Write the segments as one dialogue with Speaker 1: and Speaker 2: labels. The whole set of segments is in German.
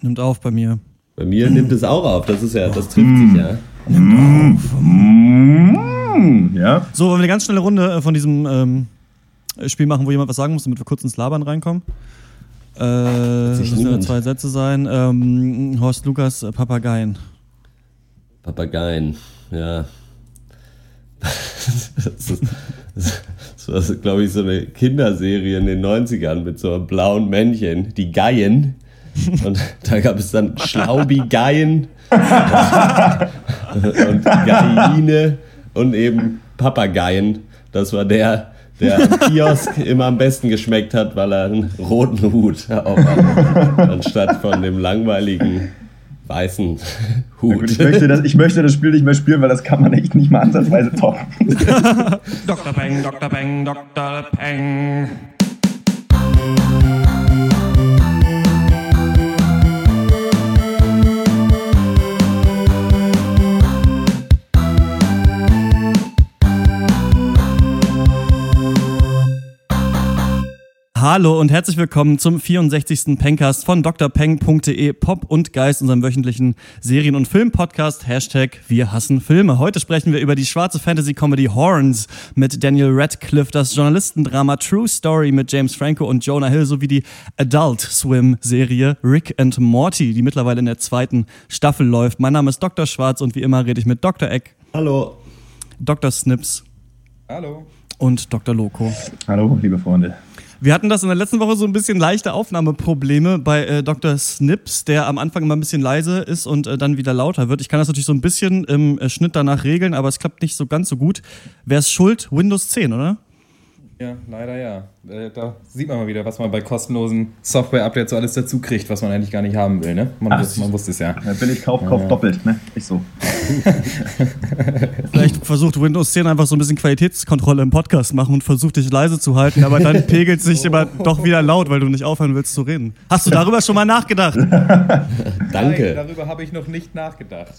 Speaker 1: Nimmt auf bei mir.
Speaker 2: Bei mir nimmt es auch auf. Das ist ja, das trifft sich ja.
Speaker 1: Nimmt auf. Mm, ja. So, wollen wir eine ganz schnelle Runde äh, von diesem ähm, Spiel machen, wo jemand was sagen muss, damit wir kurz ins Labern reinkommen? Äh, das müssen zwei Sätze sein. Ähm, Horst Lukas, äh, Papageien.
Speaker 2: Papageien, ja. das ist, das war, glaube ich, so eine Kinderserie in den 90ern mit so einem blauen Männchen, die Geien. Und da gab es dann Schlaubi-Geien und Geine und eben Papageien. Das war der, der am Kiosk immer am besten geschmeckt hat, weil er einen roten Hut auf hat, anstatt von dem langweiligen weißen Hut. Gut,
Speaker 3: ich, möchte das, ich möchte das Spiel nicht mehr spielen, weil das kann man echt nicht mal ansatzweise toppen. Dr. Peng, Dr. Peng, Dr. Peng.
Speaker 1: Hallo und herzlich willkommen zum 64. Pencast von drpeng.de Pop und Geist, unserem wöchentlichen Serien- und Film-Podcast. Hashtag Wir hassen Filme. Heute sprechen wir über die schwarze Fantasy-Comedy Horns mit Daniel Radcliffe, das Journalistendrama True Story mit James Franco und Jonah Hill sowie die Adult Swim-Serie Rick and Morty, die mittlerweile in der zweiten Staffel läuft. Mein Name ist Dr. Schwarz und wie immer rede ich mit Dr. Eck.
Speaker 2: Hallo.
Speaker 1: Dr. Snips.
Speaker 4: Hallo.
Speaker 1: Und Dr. Loco.
Speaker 3: Hallo, liebe Freunde.
Speaker 1: Wir hatten das in der letzten Woche so ein bisschen leichte Aufnahmeprobleme bei äh, Dr. Snips, der am Anfang immer ein bisschen leise ist und äh, dann wieder lauter wird. Ich kann das natürlich so ein bisschen im äh, Schnitt danach regeln, aber es klappt nicht so ganz so gut. Wer ist schuld? Windows 10, oder?
Speaker 4: Ja, leider ja. Äh, da sieht man mal wieder, was man bei kostenlosen Software-Updates so alles dazu kriegt, was man eigentlich gar nicht haben will. Ne? Man, Ach, wusste, man wusste es ja.
Speaker 3: Ich kaufe, kauf ja. doppelt. Ne? Nicht so.
Speaker 1: Vielleicht versucht Windows 10 einfach so ein bisschen Qualitätskontrolle im Podcast machen und versucht dich leise zu halten, aber dann pegelt sich oh. immer doch wieder laut, weil du nicht aufhören willst zu reden. Hast du darüber schon mal nachgedacht?
Speaker 2: Danke. Nein,
Speaker 4: darüber habe ich noch nicht nachgedacht.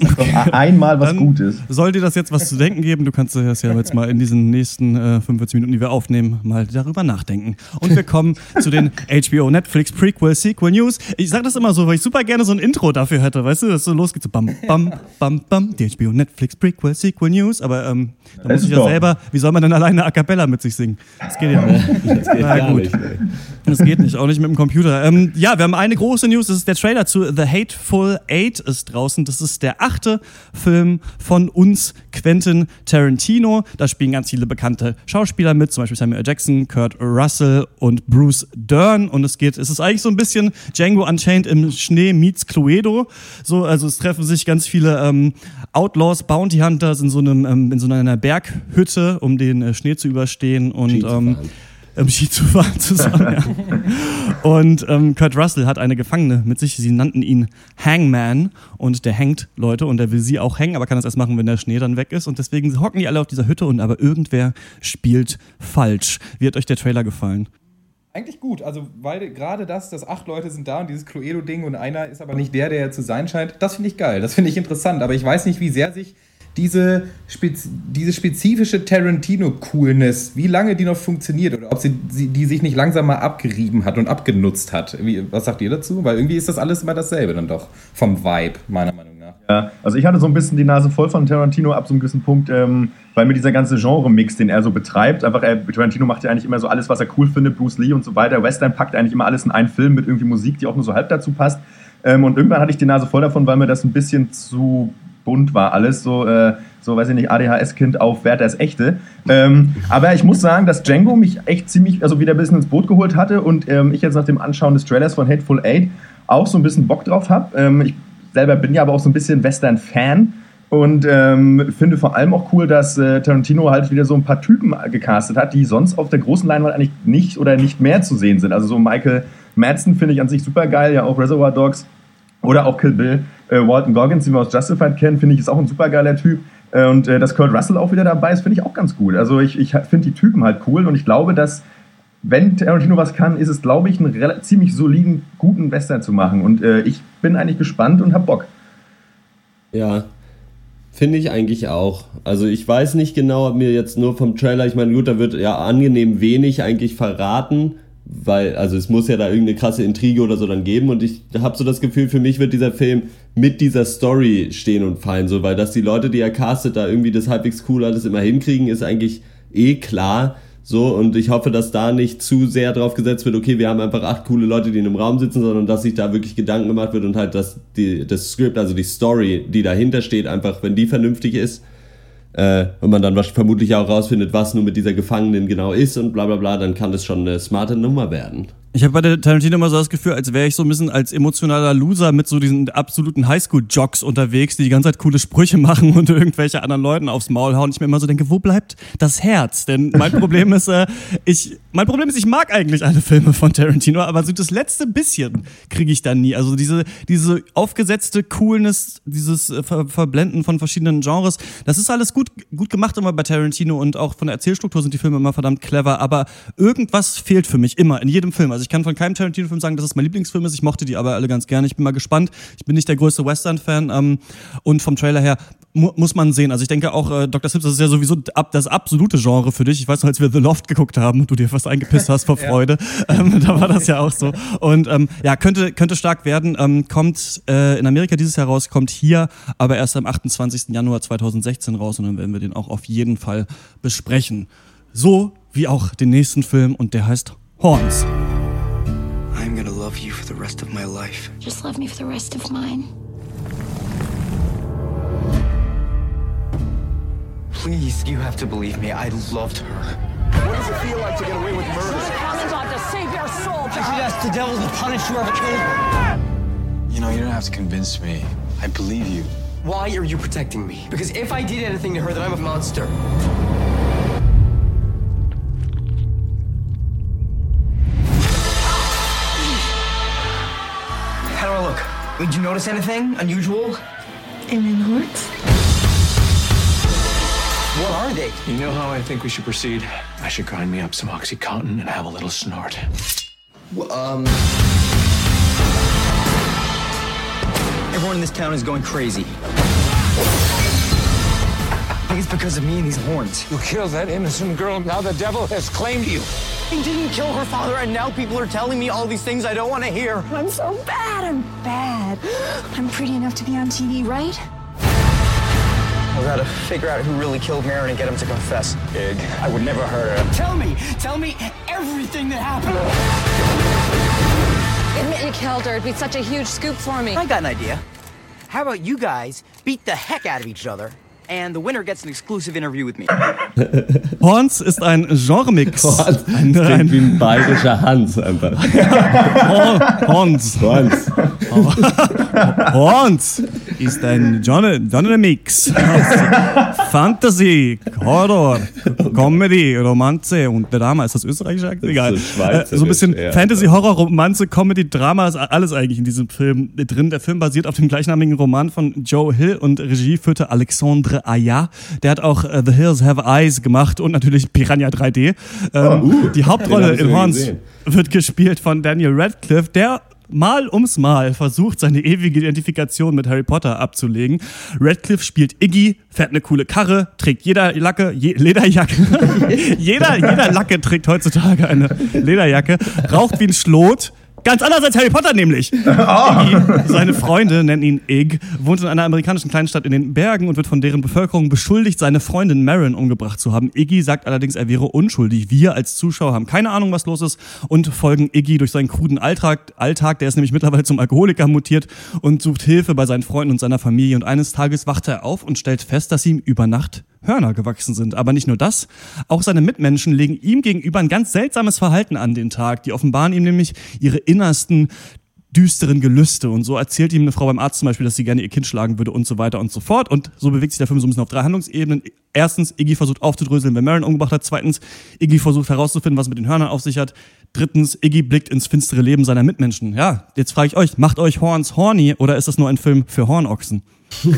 Speaker 3: Einmal was Gutes.
Speaker 1: Soll dir das jetzt was zu denken geben? Du kannst das ja jetzt mal in diesen nächsten äh, 45 Minuten, die wir aufnehmen, mal darüber nachdenken. Und wir kommen zu den HBO Netflix Prequel Sequel News. Ich sage das immer so, weil ich super gerne so ein Intro dafür hätte, weißt du, dass so losgeht, so bam, bam, bam, bam, die HBO Netflix Prequel Sequel News. Aber ähm, da muss ich ja selber, wie soll man denn alleine A Cappella mit sich singen? Das geht ja nicht. Das geht Na, gut. Nicht, das geht nicht, auch nicht mit dem Computer. Ähm, ja, wir haben eine große News, das ist der Trailer zu The Hateful Eight ist draußen. Das ist der achte Film von uns, Quentin Tarantino. Da spielen ganz viele bekannte Schauspieler mit, zum Beispiel Samuel Jackson, Kurt Russell und Bruce Dern. Und es geht, es ist eigentlich so ein bisschen Django Unchained im Schnee meets Cluedo. So, also es treffen sich ganz viele ähm, Outlaws, Bounty Hunters in so einem, ähm, in so einer Berghütte, um den äh, Schnee zu überstehen und ähm, ähm, Ski zu fahren zusammen. ja. Und ähm, Kurt Russell hat eine Gefangene mit sich. Sie nannten ihn Hangman und der hängt Leute und der will sie auch hängen, aber kann das erst machen, wenn der Schnee dann weg ist. Und deswegen hocken die alle auf dieser Hütte und aber irgendwer spielt falsch. Wie hat euch der Trailer gefallen?
Speaker 4: Eigentlich gut, also weil gerade das, dass acht Leute sind da und dieses Cluedo-Ding und einer ist aber nicht der, der zu sein scheint, das finde ich geil, das finde ich interessant, aber ich weiß nicht, wie sehr sich diese, spez diese spezifische Tarantino-Coolness, wie lange die noch funktioniert oder ob sie, sie die sich nicht langsam mal abgerieben hat und abgenutzt hat. Wie, was sagt ihr dazu? Weil irgendwie ist das alles immer dasselbe dann doch vom Vibe, meiner Meinung nach.
Speaker 3: Ja, also ich hatte so ein bisschen die Nase voll von Tarantino ab so einem gewissen Punkt, ähm, weil mir dieser ganze Genre-Mix, den er so betreibt, einfach, er, Tarantino macht ja eigentlich immer so alles, was er cool findet, Bruce Lee und so weiter. Western packt eigentlich immer alles in einen Film mit irgendwie Musik, die auch nur so halb dazu passt. Ähm, und irgendwann hatte ich die Nase voll davon, weil mir das ein bisschen zu bunt war alles, so, äh, so weiß ich nicht, ADHS-Kind auf Werthers Echte. Ähm, aber ich muss sagen, dass Django mich echt ziemlich, also wieder ein bisschen ins Boot geholt hatte und ähm, ich jetzt nach dem Anschauen des Trailers von Hateful Eight auch so ein bisschen Bock drauf habe. Ähm, ich selber bin ja aber auch so ein bisschen Western-Fan und ähm, finde vor allem auch cool, dass äh, Tarantino halt wieder so ein paar Typen gecastet hat, die sonst auf der großen Leinwand eigentlich nicht oder nicht mehr zu sehen sind. Also so Michael Madsen finde ich an sich super geil, ja auch Reservoir Dogs oder auch Kill Bill. Äh, Walton Goggins, den wir aus Justified kennen, finde ich, ist auch ein super geiler Typ. Äh, und äh, dass Kurt Russell auch wieder dabei ist, finde ich auch ganz gut. Also ich, ich finde die Typen halt cool und ich glaube, dass wenn Tarantino was kann, ist es, glaube ich, einen ziemlich soliden, guten Western zu machen. Und äh, ich bin eigentlich gespannt und habe Bock.
Speaker 2: Ja, finde ich eigentlich auch. Also ich weiß nicht genau, ob mir jetzt nur vom Trailer, ich meine, gut, da wird ja angenehm wenig eigentlich verraten weil, also es muss ja da irgendeine krasse Intrige oder so dann geben und ich habe so das Gefühl, für mich wird dieser Film mit dieser Story stehen und fallen, so, weil dass die Leute, die er castet, da irgendwie das halbwegs cool alles immer hinkriegen, ist eigentlich eh klar. So, und ich hoffe, dass da nicht zu sehr drauf gesetzt wird, okay, wir haben einfach acht coole Leute, die in einem Raum sitzen, sondern dass sich da wirklich Gedanken gemacht wird und halt, dass die, das Skript, also die Story, die dahinter steht, einfach, wenn die vernünftig ist, äh, und man dann vermutlich auch rausfindet, was nun mit dieser Gefangenen genau ist und bla bla bla, dann kann das schon eine smarte Nummer werden.
Speaker 1: Ich habe bei der Tarantino immer so das Gefühl, als wäre ich so ein bisschen als emotionaler Loser mit so diesen absoluten Highschool-Jocks unterwegs, die die ganze Zeit coole Sprüche machen und irgendwelche anderen Leuten aufs Maul hauen. Ich mir immer so denke, wo bleibt das Herz? Denn mein Problem ist, äh, ich, mein Problem ist, ich mag eigentlich alle Filme von Tarantino, aber so das letzte bisschen kriege ich dann nie. Also diese, diese aufgesetzte Coolness, dieses äh, Ver Verblenden von verschiedenen Genres, das ist alles gut, gut gemacht immer bei Tarantino und auch von der Erzählstruktur sind die Filme immer verdammt clever, aber irgendwas fehlt für mich immer in jedem Film. Also ich kann von keinem Tarantino-Film sagen, dass es mein Lieblingsfilm ist. Ich mochte die aber alle ganz gerne. Ich bin mal gespannt. Ich bin nicht der größte Western-Fan ähm, und vom Trailer her mu muss man sehen. Also ich denke auch, äh, Dr. Sips, das ist ja sowieso ab, das absolute Genre für dich. Ich weiß noch, als wir The Loft geguckt haben und du dir fast eingepisst hast vor Freude, ja. ähm, da war das ja auch so. Und ähm, ja, könnte, könnte stark werden. Ähm, kommt äh, in Amerika dieses Jahr raus, kommt hier aber erst am 28. Januar 2016 raus und dann werden wir den auch auf jeden Fall besprechen. So wie auch den nächsten Film und der heißt Horns.
Speaker 5: I'm gonna love you for the rest of my life.
Speaker 6: Just love me for the rest of mine.
Speaker 5: Please, you have to believe me. I loved her.
Speaker 7: What does it feel like to get away with murder?
Speaker 8: Commandant to save your soul,
Speaker 5: I should ask the devil to punish whoever killed her.
Speaker 7: You know, you don't have to convince me. I believe you.
Speaker 5: Why are you protecting me? Because if I did anything to her, then I'm a monster. How do I look? Did you notice anything unusual?
Speaker 6: And then horns?
Speaker 5: What are they?
Speaker 7: You know how I think we should proceed? I should grind me up some Oxycontin and have a little snort.
Speaker 5: Um. Everyone in this town is going crazy. I think it's because of me and these horns.
Speaker 7: You killed that innocent girl. Now the devil has claimed you.
Speaker 5: He didn't kill her father, and now people are telling me all these things I don't want to hear.
Speaker 6: I'm so bad. I'm bad. I'm pretty enough to be on TV, right?
Speaker 5: We gotta figure out who really killed Marin and get him to confess.
Speaker 7: Ig, I would never hurt her.
Speaker 5: Tell me, tell me everything that happened.
Speaker 9: Admit you killed her. It'd be such a huge scoop for me.
Speaker 10: I got an idea. How about you guys beat the heck out of each other, and the winner gets an exclusive interview with me?
Speaker 1: Horns ist ein Genremix.
Speaker 2: Horns
Speaker 1: Ein, ein,
Speaker 2: wie ein bayerischer Hans einfach.
Speaker 1: Hor- Horns.
Speaker 2: Horns.
Speaker 1: Horns ist ein Genre, Genre-Mix. Fantasy, Horror, Comedy, Romanze und Drama. Ist das österreichische Akzent? Egal.
Speaker 2: so
Speaker 1: Äh, so ein bisschen
Speaker 2: ja.
Speaker 1: Fantasy, Horror, Romanze, Comedy, Drama ist alles eigentlich in diesem Film drin. Der Film basiert auf dem gleichnamigen Roman von Joe Hill und Regie führte Alexandre Aya. Der hat auch äh, The Hills Have Eyes gemacht und natürlich Piranha 3D. Ähm, die Hauptrolle
Speaker 2: Oh, uh, hab ich
Speaker 1: in Horns
Speaker 2: gesehen.
Speaker 1: wird gespielt von Daniel Radcliffe, der mal ums Mal versucht, seine ewige Identifikation mit Harry Potter abzulegen. Radcliffe spielt Iggy, fährt eine coole Karre, trägt jeder Lacke, je, Lederjacke. jeder, jeder Lacke trägt heutzutage eine Lederjacke, raucht wie ein Schlot. Ganz anders als Harry Potter nämlich. Iggy, seine Freunde nennen ihn Ig, wohnt in einer amerikanischen Kleinstadt in den Bergen und wird von deren Bevölkerung beschuldigt, seine Freundin Marin umgebracht zu haben. Iggy sagt allerdings, er wäre unschuldig. Wir als Zuschauer haben keine Ahnung, was los ist und folgen Iggy durch seinen kruden Alltag. Alltag, der ist nämlich mittlerweile zum Alkoholiker mutiert und sucht Hilfe bei seinen Freunden und seiner Familie. Und eines Tages wacht er auf und stellt fest, dass ihm über Nacht Hörner gewachsen sind. Aber nicht nur das, auch seine Mitmenschen legen ihm gegenüber ein ganz seltsames Verhalten an den Tag. Die offenbaren ihm nämlich ihre innersten düsteren Gelüste. Und so erzählt ihm eine Frau beim Arzt zum Beispiel, dass sie gerne ihr Kind schlagen würde und so weiter und so fort. Und so bewegt sich der Film so ein bisschen auf drei Handlungsebenen. Erstens, Iggy versucht aufzudröseln, wer Marin umgebracht hat. Zweitens, Iggy versucht herauszufinden, was mit den Hörnern auf sich hat. Drittens, Iggy blickt ins finstere Leben seiner Mitmenschen. Ja, jetzt frage ich euch, macht euch Horns horny oder ist das nur ein Film für Hornochsen?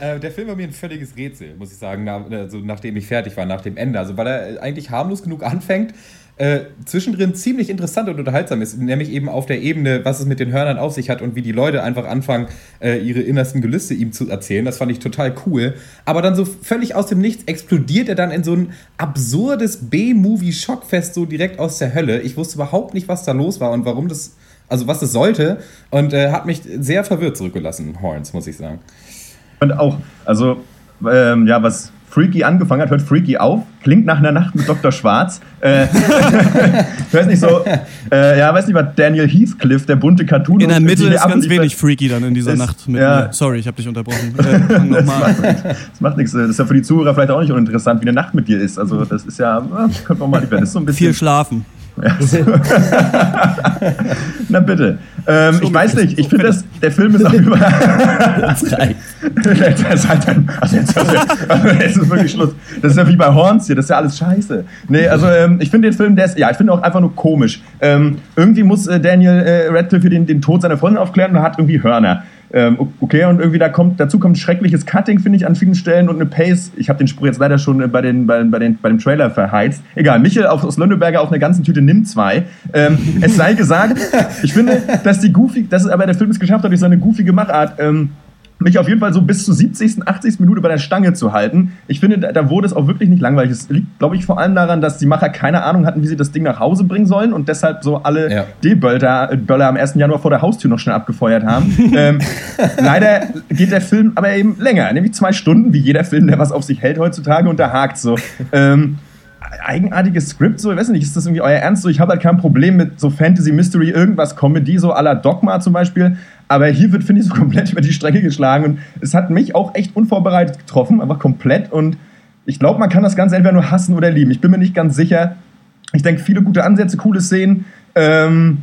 Speaker 4: Äh, der Film war mir ein völliges Rätsel, muss ich sagen, nach, also, nachdem ich fertig war, nach dem Ende. Also, weil er eigentlich harmlos genug anfängt, äh, zwischendrin ziemlich interessant und unterhaltsam ist, nämlich eben auf der Ebene, was es mit den Hörnern auf sich hat und wie die Leute einfach anfangen, äh, ihre innersten Gelüste ihm zu erzählen. Das fand ich total cool. Aber dann so völlig aus dem Nichts explodiert er dann in so ein absurdes B-Movie-Schockfest so direkt aus der Hölle. Ich wusste überhaupt nicht, was da los war und warum das, also was das sollte und äh, hat mich sehr verwirrt zurückgelassen, Horns, muss ich sagen.
Speaker 3: Und auch, also, ähm, ja, was Freaky angefangen hat, hört Freaky auf, klingt nach einer Nacht mit Dr. Schwarz. Äh, ich weiß nicht so, äh, ja, weiß nicht, was Daniel Heathcliff, der bunte Cartoon.
Speaker 1: In der Mitte ist ganz wenig Freaky dann in dieser ist, Nacht. Mit ja. Mir. Sorry, ich habe dich unterbrochen. Äh,
Speaker 3: das, macht nichts. Das ist ja für die Zuhörer vielleicht auch nicht uninteressant, wie eine Nacht mit dir ist. Also das ist ja, könnte man mal lieber. Das ist so ein bisschen.
Speaker 1: Viel schlafen.
Speaker 3: Na bitte. Ähm, ich weiß nicht, ich finde, das, der Film ist auch über. das reicht. das halt dann, also jetzt, also, also jetzt ist wirklich Schluss. Das ist ja wie bei Horns hier, das ist ja alles scheiße. Nee, also ähm, ich finde den Film, der ist, ja, ich finde auch einfach nur komisch. Ähm, irgendwie muss äh, Daniel äh, Radcliffe den, den Tod seiner Freundin aufklären und hat irgendwie Hörner. Ähm, okay, und irgendwie da kommt, dazu kommt schreckliches Cutting, finde ich, an vielen Stellen und eine Pace. Ich habe den Spruch jetzt leider schon äh, bei, den, bei, bei, den, bei dem Trailer verheizt. Egal, Michel auf, aus Lönneberger auf einer ganzen Tüte nimmt zwei. Ähm, es sei gesagt, ich finde, dass die Goofy, dass aber der Film es geschafft hat durch seine goofige Machart, ähm, mich auf jeden Fall so bis zur 70., 80. Minute bei der Stange zu halten. Ich finde, da, da wurde es auch wirklich nicht langweilig. Es liegt, glaube ich, vor allem daran, dass die Macher keine Ahnung hatten, wie sie das Ding nach Hause bringen sollen und deshalb so alle ja. D-Böller Böller am 1. Januar vor der Haustür noch schnell abgefeuert haben. ähm, leider geht der Film aber eben länger, nämlich zwei Stunden, wie jeder Film, der was auf sich hält heutzutage und da hakt so. Ähm, eigenartiges Skript, so, ich weiß nicht, ist das irgendwie euer Ernst? So, ich habe halt kein Problem mit so Fantasy, Mystery, irgendwas, Comedy, so à la Dogma zum Beispiel, aber hier wird, finde ich, so komplett über die Strecke geschlagen. Und es hat mich auch echt unvorbereitet getroffen, einfach komplett. Und ich glaube, man kann das Ganze entweder nur hassen oder lieben. Ich bin mir nicht ganz sicher. Ich denke, viele gute Ansätze, coole Szenen. Ähm,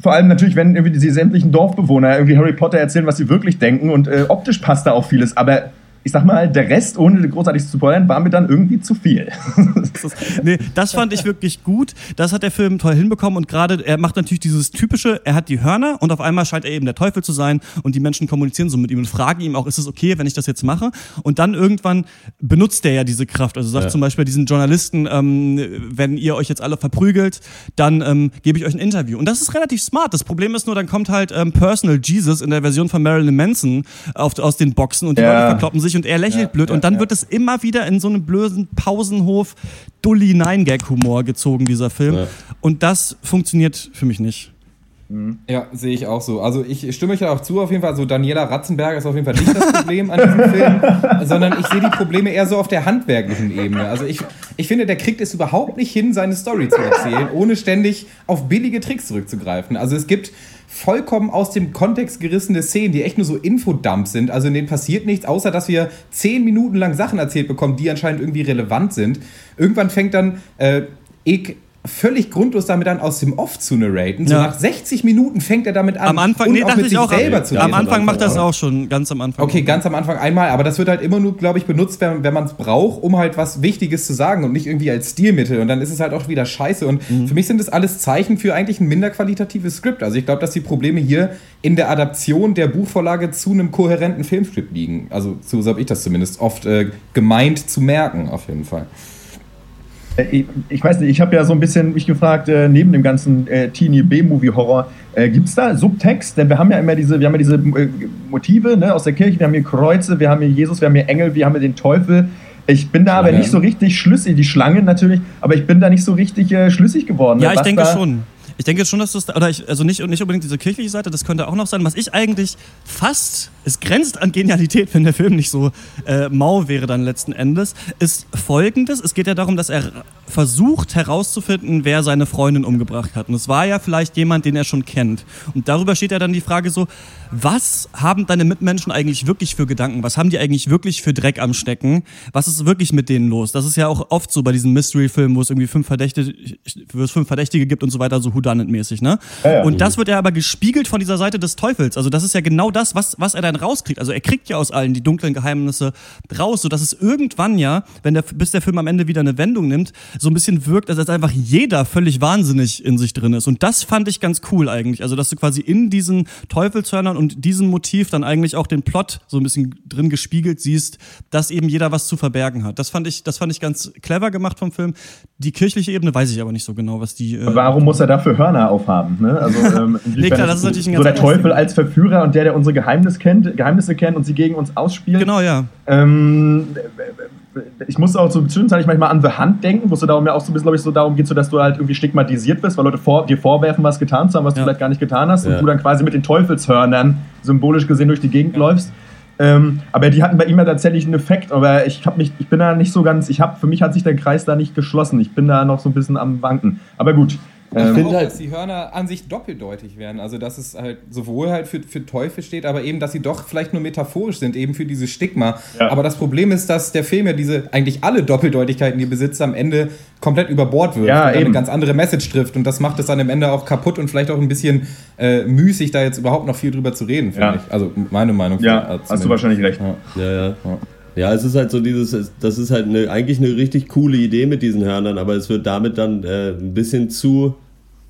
Speaker 3: vor allem natürlich, wenn irgendwie diese sämtlichen Dorfbewohner irgendwie Harry Potter erzählen, was sie wirklich denken. Und äh, optisch passt da auch vieles. Aber ich sag mal, der Rest, ohne großartig zu spoilern, war mir dann irgendwie zu viel.
Speaker 1: das nee, das fand ich wirklich gut. Das hat der Film toll hinbekommen und gerade, er macht natürlich dieses typische, er hat die Hörner und auf einmal scheint er eben der Teufel zu sein und die Menschen kommunizieren so mit ihm und fragen ihm auch, ist es okay, wenn ich das jetzt mache? Und dann irgendwann benutzt er ja diese Kraft. Also sagt ja. zum Beispiel diesen Journalisten, ähm, wenn ihr euch jetzt alle verprügelt, dann ähm, gebe ich euch ein Interview. Und das ist relativ smart. Das Problem ist nur, dann kommt halt ähm, Personal Jesus in der Version von Marilyn Manson auf, aus den Boxen und die ja. Leute verkloppen sich und er lächelt ja, blöd. und dann wird es immer wieder in so einen blöden Pausenhof Dully Nine Gag Humor gezogen, dieser Film. Und das funktioniert für mich nicht.
Speaker 4: Mhm. Ja, sehe ich auch so. Also ich stimme euch ja auch zu, auf jeden Fall. So Daniela Ratzenberger ist auf jeden Fall nicht das Problem an diesem Film, sondern ich sehe die Probleme eher so auf der handwerklichen Ebene. Also ich, ich finde, der kriegt es überhaupt nicht hin, seine Story zu erzählen, ohne ständig auf billige Tricks zurückzugreifen. Also es gibt vollkommen aus dem Kontext gerissene Szenen, die echt nur so Infodumps sind. Also in denen passiert nichts, außer dass wir zehn Minuten lang Sachen erzählt bekommen, die anscheinend irgendwie relevant sind. Irgendwann fängt dann äh, ich völlig grundlos damit an, aus dem Off zu narraten. So nach 60 Minuten fängt er damit an,
Speaker 1: am Anfang, nee, dachte ich auch, selber zu Am Anfang macht das auch schon, ganz am Anfang.
Speaker 4: Okay, ganz am Anfang einmal, aber das wird halt immer nur, glaube ich, benutzt, wenn, wenn man es braucht, um halt was Wichtiges zu sagen und nicht irgendwie als Stilmittel. Und dann ist es halt auch wieder scheiße. Und mhm. für mich sind das alles Zeichen für eigentlich ein minder qualitatives Skript. Also ich glaube, dass die Probleme hier in der Adaption der Buchvorlage zu einem kohärenten Filmskript liegen. Also so habe ich das zumindest oft äh, gemeint zu merken, auf jeden Fall.
Speaker 3: Äh, ich, ich, weiß nicht, ich habe ja so ein bisschen mich gefragt, äh, neben dem ganzen äh, Teenie B-Movie-Horror, äh, gibt es da Subtext? Denn wir haben ja immer diese, wir haben ja diese äh, Motive ne, aus der Kirche, wir haben hier Kreuze, wir haben hier Jesus, wir haben hier Engel, wir haben hier den Teufel. Ich bin da Schlange. aber nicht so richtig schlüssig, die Schlange natürlich, aber ich bin da nicht so richtig äh, schlüssig geworden.
Speaker 1: Ja, ich denke schon. Ich denke schon, dass das, oder ich, also nicht, nicht unbedingt diese kirchliche Seite, das könnte auch noch sein. Was ich eigentlich fast, es grenzt an Genialität, wenn der Film nicht so äh, mau wäre dann letzten Endes, ist folgendes. Es geht ja darum, dass er versucht herauszufinden, wer seine Freundin umgebracht hat. Und es war ja vielleicht jemand, den er schon kennt. Und darüber steht ja dann die Frage so, was haben deine Mitmenschen eigentlich wirklich für Gedanken? Was haben die eigentlich wirklich für Dreck am Stecken? Was ist wirklich mit denen los? Das ist ja auch oft so bei diesen Mystery-Filmen, wo es irgendwie fünf Verdächtige, wo es fünf Verdächtige gibt und so weiter, so Who Whodunit-mäßig, ne?
Speaker 3: Ja, ja.
Speaker 1: Und das wird ja aber gespiegelt von dieser Seite des Teufels. Also das ist ja genau das, was, was er dann rauskriegt. Also er kriegt ja aus allen die dunklen Geheimnisse raus, sodass es irgendwann ja, wenn der, bis der Film am Ende wieder eine Wendung nimmt, so ein bisschen wirkt, als als einfach jeder völlig wahnsinnig in sich drin ist. Und das fand ich ganz cool eigentlich. Also dass du quasi in diesen Teufelshörnern und diesem Motiv dann eigentlich auch den Plot so ein bisschen drin gespiegelt siehst, dass eben jeder was zu verbergen hat. Das fand ich, das fand ich ganz clever gemacht vom Film. Die kirchliche Ebene weiß ich aber nicht so genau, was die. Äh,
Speaker 3: Warum muss er dafür Hörner aufhaben? Ne? Also, ähm,
Speaker 1: Nee, klar, das
Speaker 3: ist
Speaker 1: natürlich ein
Speaker 3: so der Teufel als Verführer und der, der unsere Geheimnisse kennt, Geheimnisse kennt und sie gegen uns ausspielt.
Speaker 1: genau, ja.
Speaker 3: Ähm, ich muss auch so zwischenzeitlich manchmal an The Hand denken, wo es so darum ja auch so ein bisschen, glaube ich, so darum geht, so dass du halt irgendwie stigmatisiert wirst, weil Leute vor, dir vorwerfen, was getan zu haben, was du
Speaker 1: Ja.
Speaker 3: vielleicht gar nicht getan hast
Speaker 2: Ja.
Speaker 3: und du dann quasi mit den Teufelshörnern symbolisch gesehen durch die Gegend läufst. Ähm, aber die hatten bei ihm ja tatsächlich einen Effekt, aber ich habe mich, ich bin da nicht so ganz, ich habe, für mich hat sich der Kreis da nicht geschlossen. Ich bin da noch so ein bisschen am Wanken. Aber gut.
Speaker 4: Ich
Speaker 3: Ähm,
Speaker 4: finde
Speaker 2: finde
Speaker 4: auch,
Speaker 2: halt-
Speaker 4: dass die Hörner an sich doppeldeutig werden. Also, dass es halt sowohl halt für, für Teufel steht, aber eben, dass sie doch vielleicht nur metaphorisch sind, eben für dieses Stigma.
Speaker 3: Ja.
Speaker 4: Aber das Problem ist, dass der Film ja diese, eigentlich alle Doppeldeutigkeiten, die er besitzt, am Ende komplett über Bord wirft
Speaker 3: Ja,
Speaker 4: und
Speaker 3: eben.
Speaker 4: eine ganz andere Message trifft. Und das macht es dann am Ende auch kaputt und vielleicht auch ein bisschen äh, müßig, da jetzt überhaupt noch viel drüber zu reden, finde
Speaker 3: Ja.
Speaker 4: ich. Also, meine Meinung.
Speaker 3: ja,
Speaker 4: äh,
Speaker 3: hast du wahrscheinlich recht.
Speaker 4: Ja.
Speaker 2: Ja, ja. Ja, es ist halt so dieses, es- das ist halt eine, eigentlich eine richtig coole Idee mit diesen Hörnern, aber es wird damit dann äh, ein bisschen zu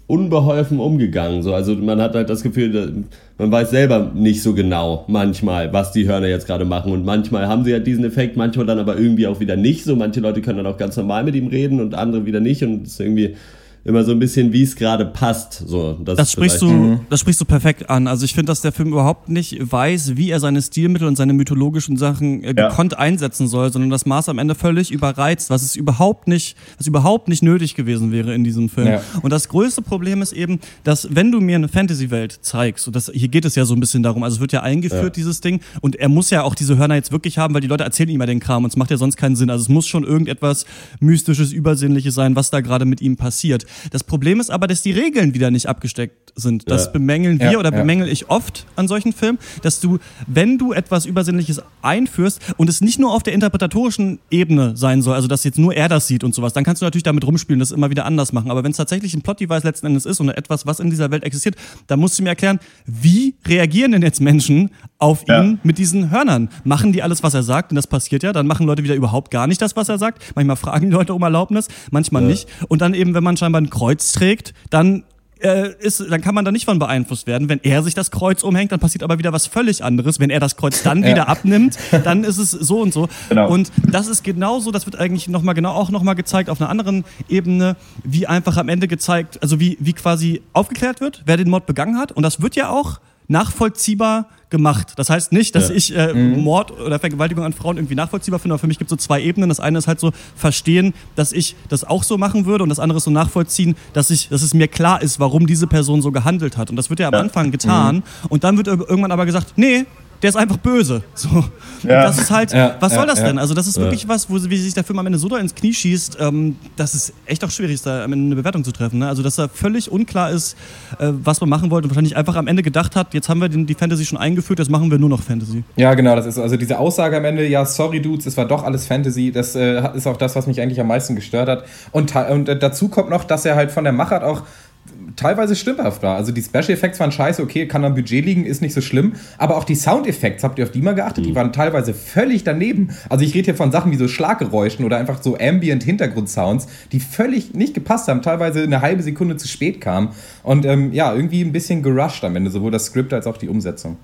Speaker 2: unbeholfen umgegangen. So, also man hat halt das Gefühl, man weiß selber nicht so genau manchmal, was die Hörner jetzt gerade machen. Und manchmal haben sie halt diesen Effekt, manchmal dann aber irgendwie auch wieder nicht. So, manche Leute können dann auch ganz normal mit ihm reden und andere wieder nicht. Und es ist irgendwie immer so ein bisschen, wie es gerade passt. So,
Speaker 1: Das
Speaker 2: ist
Speaker 1: sprichst,
Speaker 2: vielleicht-
Speaker 1: du, das sprichst du perfekt an. Also ich finde, dass der Film überhaupt nicht weiß, wie er seine Stilmittel und seine mythologischen Sachen äh,
Speaker 3: Ja.
Speaker 1: gekonnt einsetzen soll, sondern das Maß am Ende völlig überreizt, was es überhaupt nicht, was überhaupt nicht nötig gewesen wäre in diesem Film.
Speaker 4: Ja.
Speaker 1: Und das größte Problem ist eben, dass wenn du mir eine Fantasy-Welt zeigst, und das, hier geht es ja so ein bisschen darum, also es wird ja eingeführt,
Speaker 2: Ja.
Speaker 1: dieses Ding, und er muss ja auch diese Hörner jetzt wirklich haben, weil die Leute erzählen ihm ja den Kram und es macht ja sonst keinen Sinn. Also es muss schon irgendetwas Mystisches, Übersinnliches sein, was da gerade mit ihm passiert. Das Problem ist aber, dass die Regeln wieder nicht abgesteckt sind. Das
Speaker 2: Ja.
Speaker 1: bemängeln wir
Speaker 4: Ja,
Speaker 1: oder bemängel ich oft an solchen Filmen, dass du, wenn du etwas Übersinnliches einführst und es nicht nur auf der interpretatorischen Ebene sein soll, also dass jetzt nur er das sieht und sowas, dann kannst du natürlich damit rumspielen, das immer wieder anders machen. Aber wenn es tatsächlich ein Plot-Device letzten Endes ist und etwas, was in dieser Welt existiert, dann musst du mir erklären, wie reagieren denn jetzt Menschen auf ihn mit diesen Hörnern? Machen die alles, was er sagt? Und das passiert ja. Dann machen Leute wieder überhaupt gar nicht das, was er sagt. Manchmal fragen die Leute um Erlaubnis, manchmal nicht. Und dann eben, wenn man scheinbar ein Kreuz trägt, dann äh, ist, dann kann man da nicht von beeinflusst werden. Wenn er sich das Kreuz umhängt, dann passiert aber wieder was völlig anderes. Wenn er das Kreuz dann
Speaker 4: Ja.
Speaker 1: wieder abnimmt, dann ist es so und so.
Speaker 3: Genau.
Speaker 1: Und das ist genauso, das wird eigentlich nochmal genau auch nochmal gezeigt auf einer anderen Ebene, wie einfach am Ende gezeigt, also wie, wie quasi aufgeklärt wird, wer den Mord begangen hat. Und das wird ja auch nachvollziehbar gemacht. Das heißt nicht, dass
Speaker 2: Ja.
Speaker 1: ich äh, Mord oder Vergewaltigung an Frauen irgendwie nachvollziehbar finde, aber für mich gibt es so zwei Ebenen. Das eine ist halt so verstehen, dass ich das auch so machen würde und das andere ist so nachvollziehen, dass ich, dass es mir klar ist, warum diese Person so gehandelt hat. Und das wird ja am
Speaker 3: Ja.
Speaker 1: Anfang getan und dann wird ir- irgendwann aber gesagt, nee, der ist einfach böse. So.
Speaker 3: Ja.
Speaker 1: das ist halt,
Speaker 4: Ja,
Speaker 1: was soll
Speaker 4: ja,
Speaker 1: das
Speaker 4: ja.
Speaker 1: denn? Also das ist wirklich was, wo wie sich der Film am Ende so da ins Knie schießt, ähm, dass es echt auch schwierig ist, da am Ende eine Bewertung zu treffen. Ne? Also dass da völlig unklar ist, äh, was man machen wollte und wahrscheinlich einfach am Ende gedacht hat, jetzt haben wir den, die Fantasy schon eingeführt, jetzt machen wir nur noch Fantasy.
Speaker 4: Ja, genau, das ist also diese Aussage am Ende, ja, sorry Dudes, es war doch alles Fantasy, das äh, ist auch das, was mich eigentlich am meisten gestört hat. Und, und äh, dazu kommt noch, dass er halt von der Machart auch teilweise stimmhaft war. Also die Special Effects waren scheiße, okay, kann am Budget liegen, ist nicht so schlimm. Aber auch die Soundeffekte, habt ihr auf die mal geachtet? Die waren teilweise völlig daneben. Also ich rede hier von Sachen wie so Schlaggeräuschen oder einfach so Ambient Hintergrundsounds, die völlig nicht gepasst haben, teilweise eine halbe Sekunde zu spät kamen. Und ähm, ja, irgendwie ein bisschen gerusht am Ende, sowohl das Skript als auch die Umsetzung.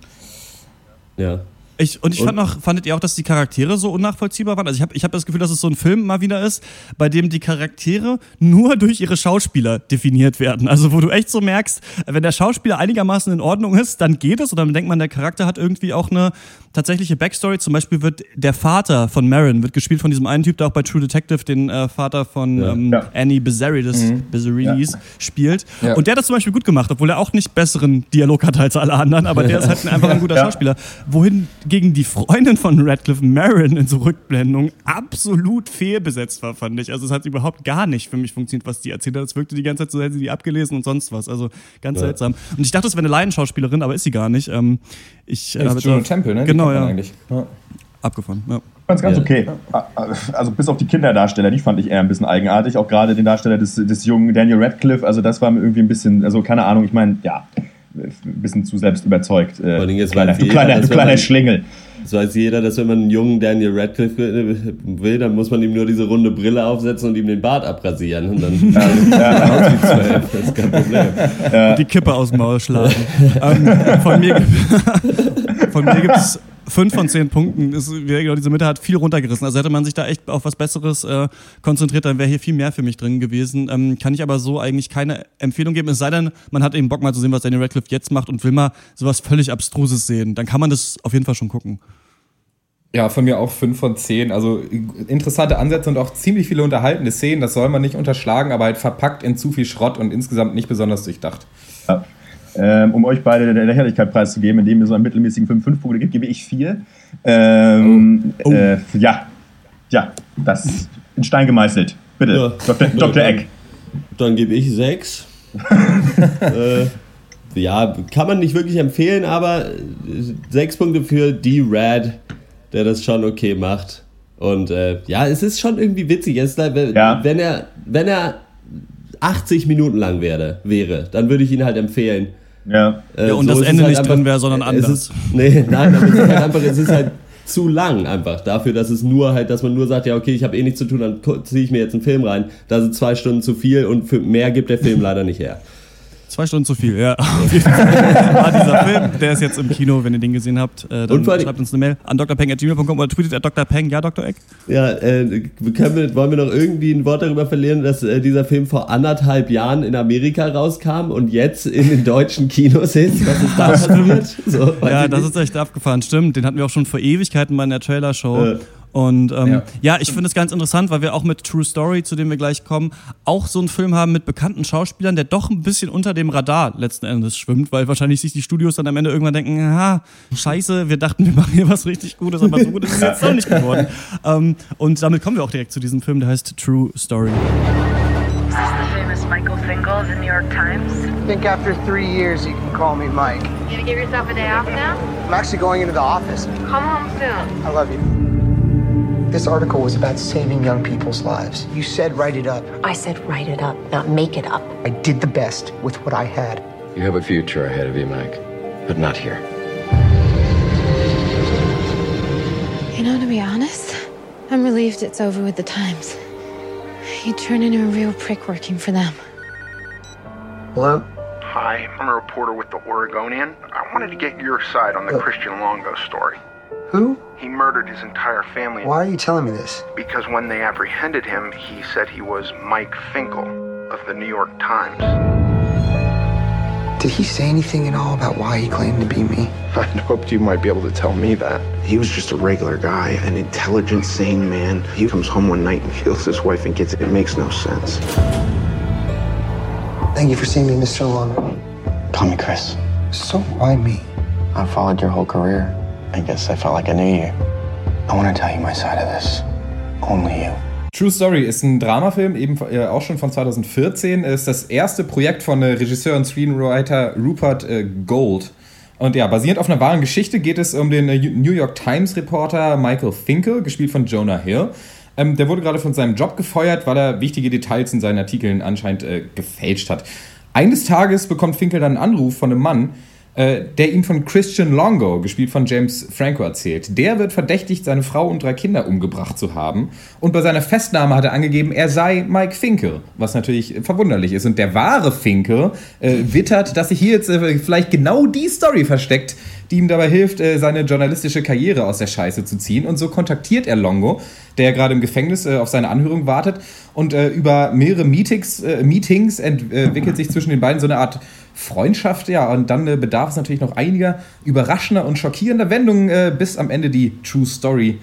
Speaker 2: Ja.
Speaker 1: Ich, und ich
Speaker 2: Und-
Speaker 1: fand noch, fandet ihr auch, dass die Charaktere so unnachvollziehbar waren? Also ich habe ich hab das Gefühl, dass es so ein Film mal wieder ist, bei dem die Charaktere nur durch ihre Schauspieler definiert werden. Also wo du echt so merkst, wenn der Schauspieler einigermaßen in Ordnung ist, dann geht es und dann denkt man, der Charakter hat irgendwie auch eine tatsächliche Backstory. Zum Beispiel wird der Vater von Marin, wird gespielt von diesem einen Typ, der auch bei True Detective den äh, Vater von
Speaker 2: Ja.
Speaker 1: ähm,
Speaker 3: Ja.
Speaker 1: Annie Bizzaridis, Bizzaridis spielt.
Speaker 4: Ja.
Speaker 1: Und der hat das zum Beispiel gut gemacht, obwohl er auch nicht besseren Dialog hat als alle anderen, aber der ist halt einfach ein guter
Speaker 3: Ja.
Speaker 1: Schauspieler. Wohin gegen die Freundin von Radcliffe, Marin, in so Rückblendung absolut fehlbesetzt war, fand ich. Also es hat überhaupt gar nicht für mich funktioniert, was die erzählt hat. Es wirkte die ganze Zeit so, hätte sie die abgelesen und sonst was. Also ganz
Speaker 2: Ja.
Speaker 1: seltsam. Und ich dachte, es wäre eine Laienschauspielerin, aber ist sie gar nicht. Ähm, ich, äh,
Speaker 4: ist Juno Temple, ne?
Speaker 1: Genau, ja.
Speaker 4: Eigentlich. ja.
Speaker 1: abgefahren. Ja.
Speaker 3: Ich fand's ganz okay. Also bis auf die Kinderdarsteller, die fand ich eher ein bisschen eigenartig. Auch gerade den Darsteller des, des jungen Daniel Radcliffe, also das war mir irgendwie ein bisschen, also keine Ahnung, ich meine, ja, ein bisschen zu selbst überzeugt. Äh,
Speaker 2: Vor allem jetzt
Speaker 3: kleiner, du
Speaker 2: jeder,
Speaker 3: kleiner, du kleiner
Speaker 2: man-
Speaker 3: Schlingel.
Speaker 2: Das weiß jeder, dass wenn man einen jungen Daniel Radcliffe will, dann muss man ihm nur diese runde Brille aufsetzen und ihm den Bart abrasieren. Und dann ja, wie zwölf. Das ist kein Problem.
Speaker 1: Und die Kippe aus dem Maul schlagen. ähm, von mir, von mir gibt es fünf von zehn Punkten. Ist, wie genau, diese Mitte hat viel runtergerissen. Also hätte man sich da echt auf was Besseres äh, konzentriert, dann wäre hier viel mehr für mich drin gewesen. Ähm, kann ich aber so eigentlich keine Empfehlung geben. Es sei denn, man hat eben Bock mal zu sehen, was Daniel Radcliffe jetzt macht und will mal sowas völlig Abstruses sehen. Dann kann man das auf jeden Fall schon gucken.
Speaker 4: Ja, von mir auch 5 von 10. Also interessante Ansätze und auch ziemlich viele unterhaltende Szenen. Das soll man nicht unterschlagen, aber halt verpackt in zu viel Schrott und insgesamt nicht besonders durchdacht.
Speaker 3: Ja. Ähm, um euch beide der Lächerlichkeit preiszugeben, indem ihr so einen mittelmäßigen 5-5 Punkte gibt, gebe ich 4. Ähm,
Speaker 1: Oh.
Speaker 3: Äh, ja, ja, das ist in Stein gemeißelt. Bitte,
Speaker 2: Ja.
Speaker 3: Dr. Dr. Eck.
Speaker 2: Dann gebe ich sechs. äh, ja, kann man nicht wirklich empfehlen, aber äh, sechs Punkte für D-Rad, der das schon okay macht. Und äh, ja, es ist schon irgendwie witzig. Es halt, wenn,
Speaker 3: Ja.
Speaker 2: wenn, er, wenn er 80 Minuten lang wäre, wäre dann würde ich ihn halt empfehlen.
Speaker 3: Ja.
Speaker 2: Äh,
Speaker 1: Ja, und das
Speaker 2: ist es
Speaker 1: Ende
Speaker 2: halt
Speaker 1: nicht drin wäre, sondern
Speaker 2: es
Speaker 1: anders.
Speaker 2: Ist, nee, nein, aber es ist halt einfach, es ist halt zu lang einfach dafür, dass es nur halt, dass man nur sagt, ja okay, ich habe eh nichts zu tun, dann ziehe ich mir jetzt einen Film rein. Da sind zwei Stunden zu viel und für mehr gibt der Film leider nicht her.
Speaker 1: Zwei Stunden zu viel, ja. War dieser Film, der ist jetzt im Kino, wenn ihr den gesehen habt. Äh, dann schreibt uns eine Mail an drpeng.gmail.com oder tweetet at drpeng. Ja, Dr. Eck?
Speaker 2: Ja, äh, können wir, wollen wir noch irgendwie ein Wort darüber verlieren, dass äh, dieser Film vor anderthalb Jahren in Amerika rauskam und jetzt in den deutschen Kinos ist? Was ist da passiert? So,
Speaker 1: Ja, das
Speaker 2: nicht.
Speaker 1: ist echt abgefahren, stimmt. Den hatten wir auch schon vor Ewigkeiten mal in der Trailer-Show.
Speaker 2: Äh.
Speaker 1: Und ähm, ja.
Speaker 4: Ja.
Speaker 1: ich finde es ganz interessant, weil wir auch mit True Story, zu dem wir gleich kommen, auch so einen Film haben mit bekannten Schauspielern, der doch ein bisschen unter dem Radar letzten Endes schwimmt, weil wahrscheinlich sich die Studios dann am Ende irgendwann denken, ha, scheiße, wir dachten, wir machen hier was richtig Gutes, aber so gut ist es jetzt doch nicht geworden. ähm, und damit kommen wir auch direkt zu diesem Film, der heißt True Story.
Speaker 11: Is this the famous Michael Finkel of the New York Times?
Speaker 12: I think after three years, you can call me Mike.
Speaker 13: You gonna give yourself a day off now?
Speaker 12: I'm actually going into the office.
Speaker 13: Come home soon.
Speaker 12: I love you. This article was about saving young people's lives. You said write it up.
Speaker 14: I said write it up, not make it up.
Speaker 12: I did the best with what I had.
Speaker 15: You have a future ahead of you, Mike, but not here.
Speaker 16: You know, to be honest, I'm relieved it's over with the Times. You turn into a real prick working for them.
Speaker 12: Hello?
Speaker 17: Hi, I'm a reporter with the Oregonian. I wanted to get your side on the oh. Christian Longo story.
Speaker 12: Who?
Speaker 17: He murdered his entire family
Speaker 12: Why are you telling me this?
Speaker 17: because when they apprehended him, he said he was Mike Finkel of the New York Times.
Speaker 12: Did he say anything at all about why he claimed to be me?
Speaker 17: I'd hoped you might be able to tell me that.
Speaker 18: He was just a regular guy, an intelligent, sane man. He comes home one night and kills his wife and gets it. It makes no sense.
Speaker 12: Thank you for seeing me, Mr. Long.
Speaker 18: Call me Chris.
Speaker 12: So why me?
Speaker 18: I followed your whole career. I guess I felt like I knew you. I want to tell you my side of this. Only you.
Speaker 4: True Story ist ein Dramafilm, eben äh, auch schon von 2014. Ist das erste Projekt von äh, Regisseur und Screenwriter Rupert äh, Gold. Und ja, basierend auf einer wahren Geschichte geht es um den äh, New York Times Reporter Michael Finkel, gespielt von Jonah Hill. Ähm, der wurde gerade von seinem Job gefeuert, weil er wichtige Details in seinen Artikeln anscheinend äh, gefälscht hat. Eines Tages bekommt Finkel dann einen Anruf von einem Mann, der ihm von Christian Longo, gespielt von James Franco, erzählt. Der wird verdächtigt, seine Frau und drei Kinder umgebracht zu haben. Und bei seiner Festnahme hat er angegeben, er sei Mike Finkel, was natürlich verwunderlich ist. Und der wahre Finkel äh, wittert, dass sich hier jetzt äh, vielleicht genau die Story versteckt, die ihm dabei hilft, äh, seine journalistische Karriere aus der Scheiße zu ziehen. Und so kontaktiert er Longo, der gerade im Gefängnis äh, auf seine Anhörung wartet. Und äh, über mehrere Meetings, Meetings entwickelt sich zwischen den beiden so eine Art Freundschaft. Ja, und dann äh, bedarf es natürlich noch einiger überraschender und schockierender Wendungen, äh, bis am Ende die True Story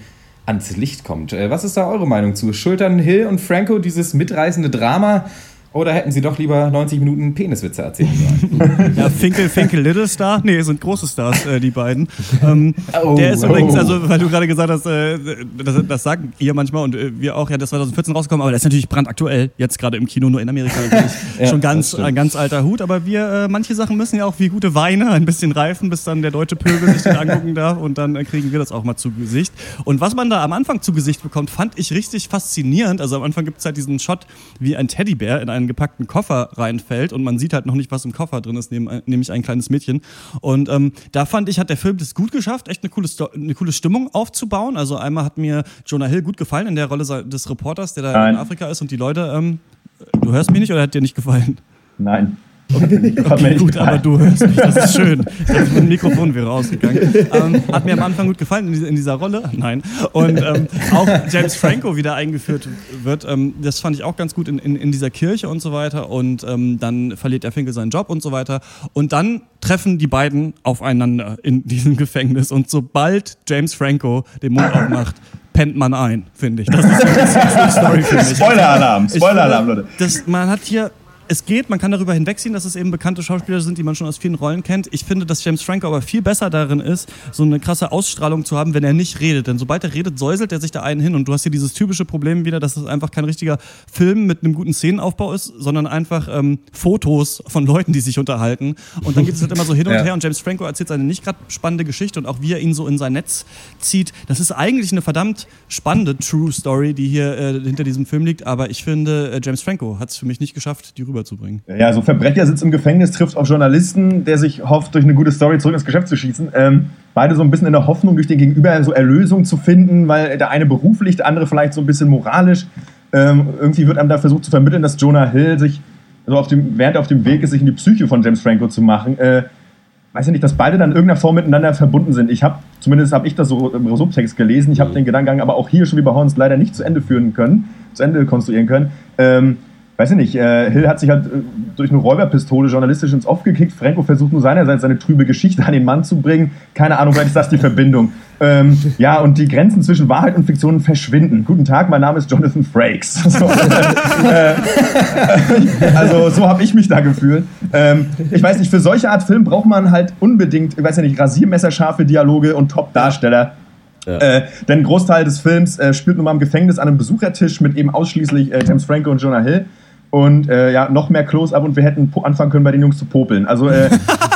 Speaker 4: ans Licht kommt. Äh, was ist da eure Meinung zu? Schultern Hill und Franco dieses mitreißende Drama Oder hätten sie doch lieber 90 Minuten Peniswitze erzählen sollen?
Speaker 1: ja, Finkel, Finkel, Little Star? Nee, sind große Stars, äh, die beiden. Ähm, oh, der ist oh. übrigens, also, weil du gerade gesagt hast, äh, das, das, sagen ihr manchmal und äh, wir auch, ja, das 2014 rausgekommen, aber der ist natürlich brandaktuell, jetzt gerade im Kino, nur in Amerika ja, schon ganz, ein ganz alter Hut, aber wir, äh, manche Sachen müssen ja auch wie gute Weine ein bisschen reifen, bis dann der deutsche Pöbel sich den angucken darf und dann äh, kriegen wir das auch mal zu Gesicht. Und was man da am Anfang zu Gesicht bekommt, fand ich richtig faszinierend. Also am Anfang gibt es halt diesen Shot, wie ein Teddybär in einen gepackten Koffer reinfällt und man sieht halt noch nicht, was im Koffer drin ist, nämlich ein kleines Mädchen. Und ähm, da fand ich, hat der Film das gut geschafft, echt eine coole, eine coole Stimmung aufzubauen. Also einmal hat mir Jonah Hill gut gefallen in der Rolle des Reporters, der da Nein. in Afrika ist und die Leute, ähm, du hörst mich nicht oder hat dir nicht gefallen?
Speaker 3: Nein.
Speaker 1: Okay, okay gut, aber du hörst mich, das ist schön. Mein Mikrofon wäre rausgegangen. Ähm, hat mir am Anfang gut gefallen in, dieser Rolle. Nein. Und ähm, auch James Franco wieder eingeführt wird, ähm, das fand ich auch ganz gut in, in, in dieser Kirche und so weiter. Und ähm, dann verliert der Finkel seinen Job und so weiter. Und dann treffen die beiden aufeinander in diesem Gefängnis. Und sobald James Franco den Mund aufmacht, pennt man ein, finde ich. Das ist, das ist eine Story für mich.
Speaker 3: Spoiler-Alarm, Spoiler-Alarm, Leute.
Speaker 1: Das, man hat hier es geht, man kann darüber hinwegziehen, dass es eben bekannte Schauspieler sind, die man schon aus vielen Rollen kennt. Ich finde, dass James Franco aber viel besser darin ist, so eine krasse Ausstrahlung zu haben, wenn er nicht redet. Denn sobald er redet, säuselt er sich da einen hin. Und du hast hier dieses typische Problem wieder, dass es einfach kein richtiger Film mit einem guten Szenenaufbau ist, sondern einfach ähm, Fotos von Leuten, die sich unterhalten. Und dann geht es halt immer so hin und ja. her. Und James Franco erzählt seine nicht gerade spannende Geschichte und auch wie er ihn so in sein Netz zieht. Das ist eigentlich eine verdammt spannende True Story, die hier äh, hinter diesem Film liegt. Aber ich finde, äh, James Franco hat es für mich nicht geschafft, die rüber rüberzubringen.
Speaker 3: Ja, so Verbrecher sitzt im Gefängnis, trifft auf Journalisten, der sich hofft, durch eine gute Story zurück ins Geschäft zu schießen. Ähm, beide so ein bisschen in der Hoffnung, durch den Gegenüber so Erlösung zu finden, weil der eine beruflich, der andere vielleicht so ein bisschen moralisch. Ähm, irgendwie wird einem da versucht zu vermitteln, dass Jonah Hill sich, so auf dem, während er auf dem Weg ist, sich in die Psyche von James Franco zu machen, äh, weiß ja nicht, dass beide dann in irgendeiner Form miteinander verbunden sind. Ich habe, zumindest habe ich das so im Subtext gelesen, ich habe mhm. den Gedankengang aber auch hier schon wie bei Horns leider nicht zu Ende führen können, zu Ende konstruieren können. Ähm, weiß ich nicht, äh, Hill hat sich halt äh, durch eine Räuberpistole journalistisch ins Off gekickt. Franco versucht nur seinerseits seine trübe Geschichte an den Mann zu bringen. Keine Ahnung, vielleicht ist das die Verbindung. Ähm, ja, und die Grenzen zwischen Wahrheit und Fiktion verschwinden. Guten Tag, mein Name ist Jonathan Frakes. So, äh, also so habe ich mich da gefühlt. Ähm, ich weiß nicht, für solche Art Film braucht man halt unbedingt, ich weiß ja nicht, rasiermesserscharfe Dialoge und Top-Darsteller. Ja. Äh, denn ein Großteil des Films äh, spielt nun mal im Gefängnis an einem Besuchertisch mit eben ausschließlich äh, James Franco und Jonah Hill und äh, ja, noch mehr Close-Up und wir hätten anfangen können, bei den Jungs zu popeln. Also, äh,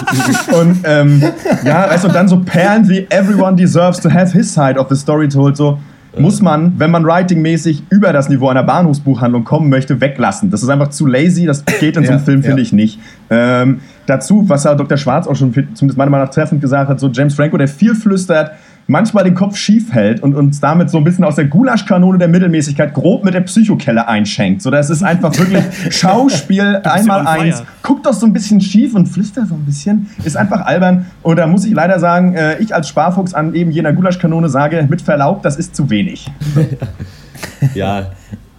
Speaker 3: und ähm, ja, weißt du, und dann so Perlen wie Everyone deserves to have his side of the story told, so muss man, wenn man writingmäßig über das Niveau einer Bahnhofsbuchhandlung kommen möchte, weglassen. Das ist einfach zu lazy, das geht in so einem Film, finde ja. ich nicht. Ähm, dazu, was ja Dr. Schwarz auch schon zumindest meiner Meinung nach treffend gesagt hat, so James Franco, der viel flüstert, manchmal den Kopf schief hält und uns damit so ein bisschen aus der Gulaschkanone der Mittelmäßigkeit grob mit der Psychokelle einschenkt. So, das ist einfach wirklich Schauspiel einmal eins. Guckt doch so ein bisschen schief und flüstert so ein bisschen. Ist einfach albern. Und da muss ich leider sagen, äh, ich als Sparfuchs an eben jener Gulaschkanone sage, mit Verlaub, das ist zu wenig.
Speaker 2: ja,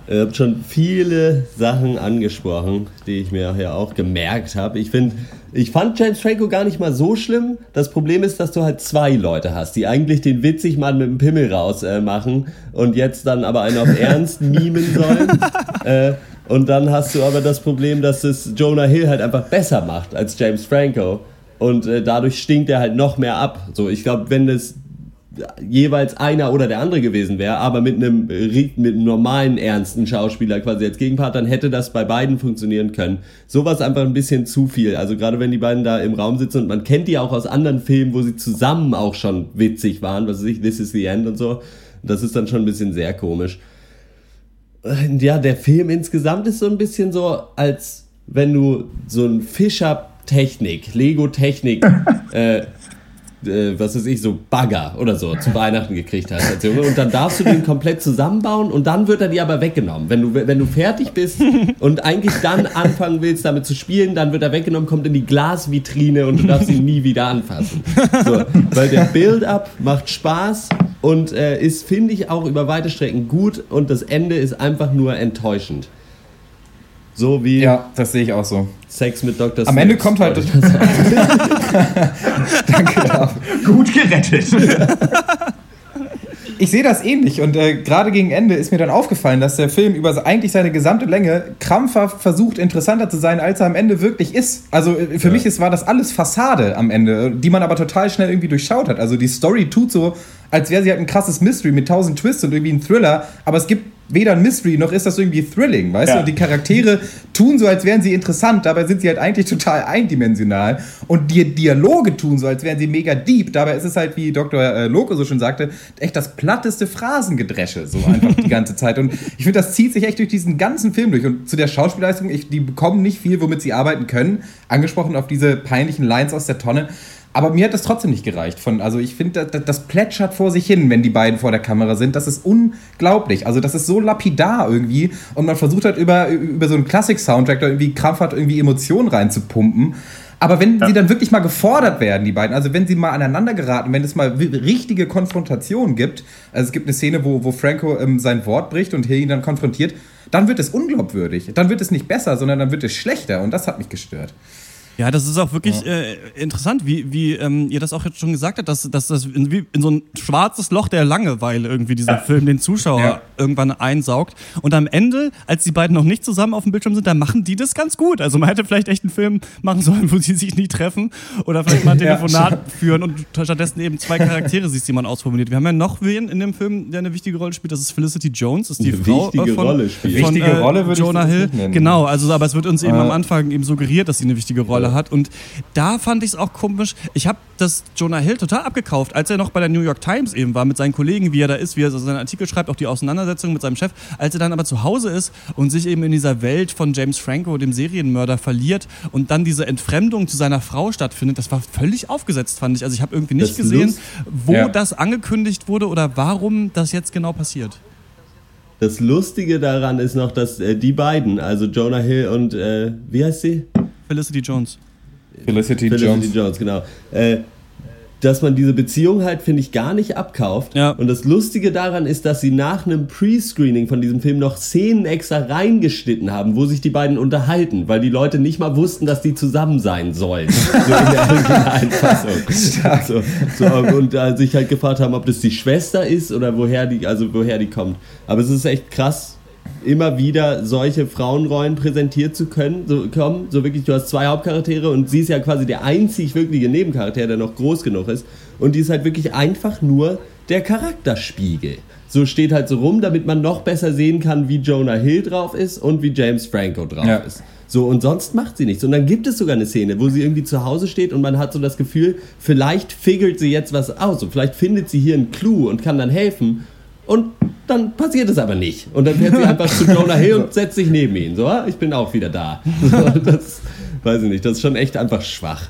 Speaker 2: Ihr habt schon viele Sachen angesprochen, die ich mir ja auch gemerkt habe. Ich finde, ich fand James Franco gar nicht mal so schlimm. Das Problem ist, dass du halt zwei Leute hast, die eigentlich den witzig mal mit dem Pimmel raus äh, machen und jetzt dann aber einen auf Ernst mimen sollen. äh, und dann hast du aber das Problem, dass es Jonah Hill halt einfach besser macht als James Franco. Und äh, dadurch stinkt er halt noch mehr ab. So, ich glaube, wenn das jeweils einer oder der andere gewesen wäre, aber mit einem, mit einem normalen, ernsten Schauspieler quasi als Gegenpart, dann hätte das bei beiden funktionieren können. Sowas einfach ein bisschen zu viel. Also gerade wenn die beiden da im Raum sitzen und man kennt die auch aus anderen Filmen, wo sie zusammen auch schon witzig waren, was weiß ich, This is the End und so. Das ist dann schon ein bisschen sehr komisch. Ja, der Film insgesamt ist so ein bisschen so, als wenn du so ein Fischer-Technik, Lego-Technik äh, äh, was weiß ich, so Bagger oder so zu Weihnachten gekriegt hast als Junge. Und dann darfst du den komplett zusammenbauen und dann wird er dir aber weggenommen. Wenn du, wenn du fertig bist und eigentlich dann anfangen willst, damit zu spielen, dann wird er weggenommen, kommt in die Glasvitrine und du darfst ihn nie wieder anfassen. So, weil der Build-up macht Spaß und äh, ist, finde ich, auch über weite Strecken gut und das Ende ist einfach nur enttäuschend. So wie.
Speaker 4: Ja, das sehe ich auch so.
Speaker 2: Sex mit Dr.
Speaker 4: Am Ende kommt halt.
Speaker 3: Danke dafür. Gut gerettet.
Speaker 4: ich sehe das ähnlich und äh, gerade gegen Ende ist mir dann aufgefallen, dass der Film über eigentlich seine gesamte Länge krampfhaft versucht, interessanter zu sein, als er am Ende wirklich ist. Also äh, für ja. mich ist, war das alles Fassade am Ende, die man aber total schnell irgendwie durchschaut hat. Also die Story tut so, als wäre sie halt ein krasses Mystery mit tausend Twists und irgendwie ein Thriller, aber es gibt weder ein Mystery noch ist das irgendwie thrilling, weißt ja. du? Und die Charaktere tun so, als wären sie interessant, dabei sind sie halt eigentlich total eindimensional. Und die Dialoge tun so, als wären sie mega deep, dabei ist es halt, wie Dr. Äh, Loco so schon sagte, echt das platteste Phrasengedresche, so einfach die ganze Zeit. Und ich finde, das zieht sich echt durch diesen ganzen Film durch. Und zu der Schauspielleistung, ich, die bekommen nicht viel, womit sie arbeiten können. Angesprochen auf diese peinlichen Lines aus der Tonne. Aber mir hat das trotzdem nicht gereicht. Von, also ich finde, das, das, plätschert vor sich hin, wenn die beiden vor der Kamera sind. Das ist unglaublich. Also das ist so lapidar irgendwie. Und man versucht halt über, über so einen Klassik-Soundtrack da irgendwie krampfhaft irgendwie Emotionen reinzupumpen. Aber wenn ja. sie dann wirklich mal gefordert werden, die beiden, also wenn sie mal aneinander geraten, wenn es mal richtige Konfrontationen gibt, also es gibt eine Szene, wo, wo Franco ähm, sein Wort bricht und Hill ihn dann konfrontiert, dann wird es unglaubwürdig. Dann wird es nicht besser, sondern dann wird es schlechter und das hat mich gestört.
Speaker 1: Ja, das ist auch wirklich ja. äh, interessant, wie, wie ähm, ihr das auch jetzt schon gesagt habt, dass, dass das in, wie in so ein schwarzes Loch der Langeweile irgendwie dieser ja. Film den Zuschauer ja. irgendwann einsaugt. Und am Ende, als die beiden noch nicht zusammen auf dem Bildschirm sind, da machen die das ganz gut. Also man hätte vielleicht echt einen Film machen sollen, wo sie sich nie treffen oder vielleicht mal ein Telefonat führen und stattdessen eben zwei Charaktere siehst, die man ausformuliert. Wir haben ja noch wen in dem Film, der eine wichtige Rolle spielt. Das ist Felicity Jones, ist die
Speaker 2: eine
Speaker 1: Frau
Speaker 2: wichtige
Speaker 1: äh, von,
Speaker 2: Rolle spielt.
Speaker 1: von
Speaker 4: wichtige
Speaker 1: äh,
Speaker 4: Rolle würde
Speaker 1: Jonah
Speaker 4: ich
Speaker 1: Hill.
Speaker 4: nennen.
Speaker 1: Genau, also aber es wird uns eben
Speaker 4: Äh.
Speaker 1: am Anfang eben suggeriert, dass sie eine wichtige Rolle hat. Und da fand ich es auch komisch. Ich habe das Jonah Hill total abgekauft, als er noch bei der New York Times eben war mit seinen Kollegen, wie er da ist, wie er so seinen Artikel schreibt, auch die Auseinandersetzung mit seinem Chef. Als er dann aber zu Hause ist und sich eben in dieser Welt von James Franco, dem Serienmörder, verliert und dann diese Entfremdung zu seiner Frau stattfindet, das war völlig aufgesetzt, fand ich. Also ich habe irgendwie nicht gesehen,
Speaker 2: Lust-
Speaker 1: wo
Speaker 4: Ja.
Speaker 1: das angekündigt wurde oder warum das jetzt genau passiert.
Speaker 2: Das Lustige daran ist noch, dass äh, die beiden, also Jonah Hill und, äh, wie heißt sie?
Speaker 1: Felicity Jones.
Speaker 4: Felicity,
Speaker 2: Felicity
Speaker 4: Jones.
Speaker 2: Jones, genau. Äh, dass man diese Beziehung halt, finde ich, gar nicht abkauft.
Speaker 1: Ja.
Speaker 2: Und das Lustige daran ist, dass sie nach einem Pre-Screening von diesem Film noch Szenen extra reingeschnitten haben, wo sich die beiden unterhalten, weil die Leute nicht mal wussten, dass die zusammen sein sollen. So in der originalen Fassung. So, so, und äh, sich halt gefragt haben, ob das die Schwester ist oder woher die, also woher die kommt. Aber es ist echt krass, immer wieder solche Frauenrollen präsentiert zu können, so kommen, so wirklich, du hast zwei Hauptcharaktere und sie ist ja quasi der einzig wirkliche Nebencharakter, der noch groß genug ist und die ist halt wirklich einfach nur der Charakterspiegel. So steht halt so rum, damit man noch besser sehen kann, wie Jonah Hill drauf ist und wie James Franco drauf
Speaker 4: Ja.
Speaker 2: ist. So, und sonst macht sie nichts. Und dann gibt es sogar eine Szene, wo sie irgendwie zu Hause steht und man hat so das Gefühl, vielleicht figert sie jetzt was aus und vielleicht findet sie hier einen Clou und kann dann helfen. Und dann passiert es aber nicht. Und dann fährt sie einfach zu Jonah Hill und setzt sich neben ihn. So, ah, ich bin auch wieder da. So, das weiß ich nicht, das ist schon echt einfach schwach.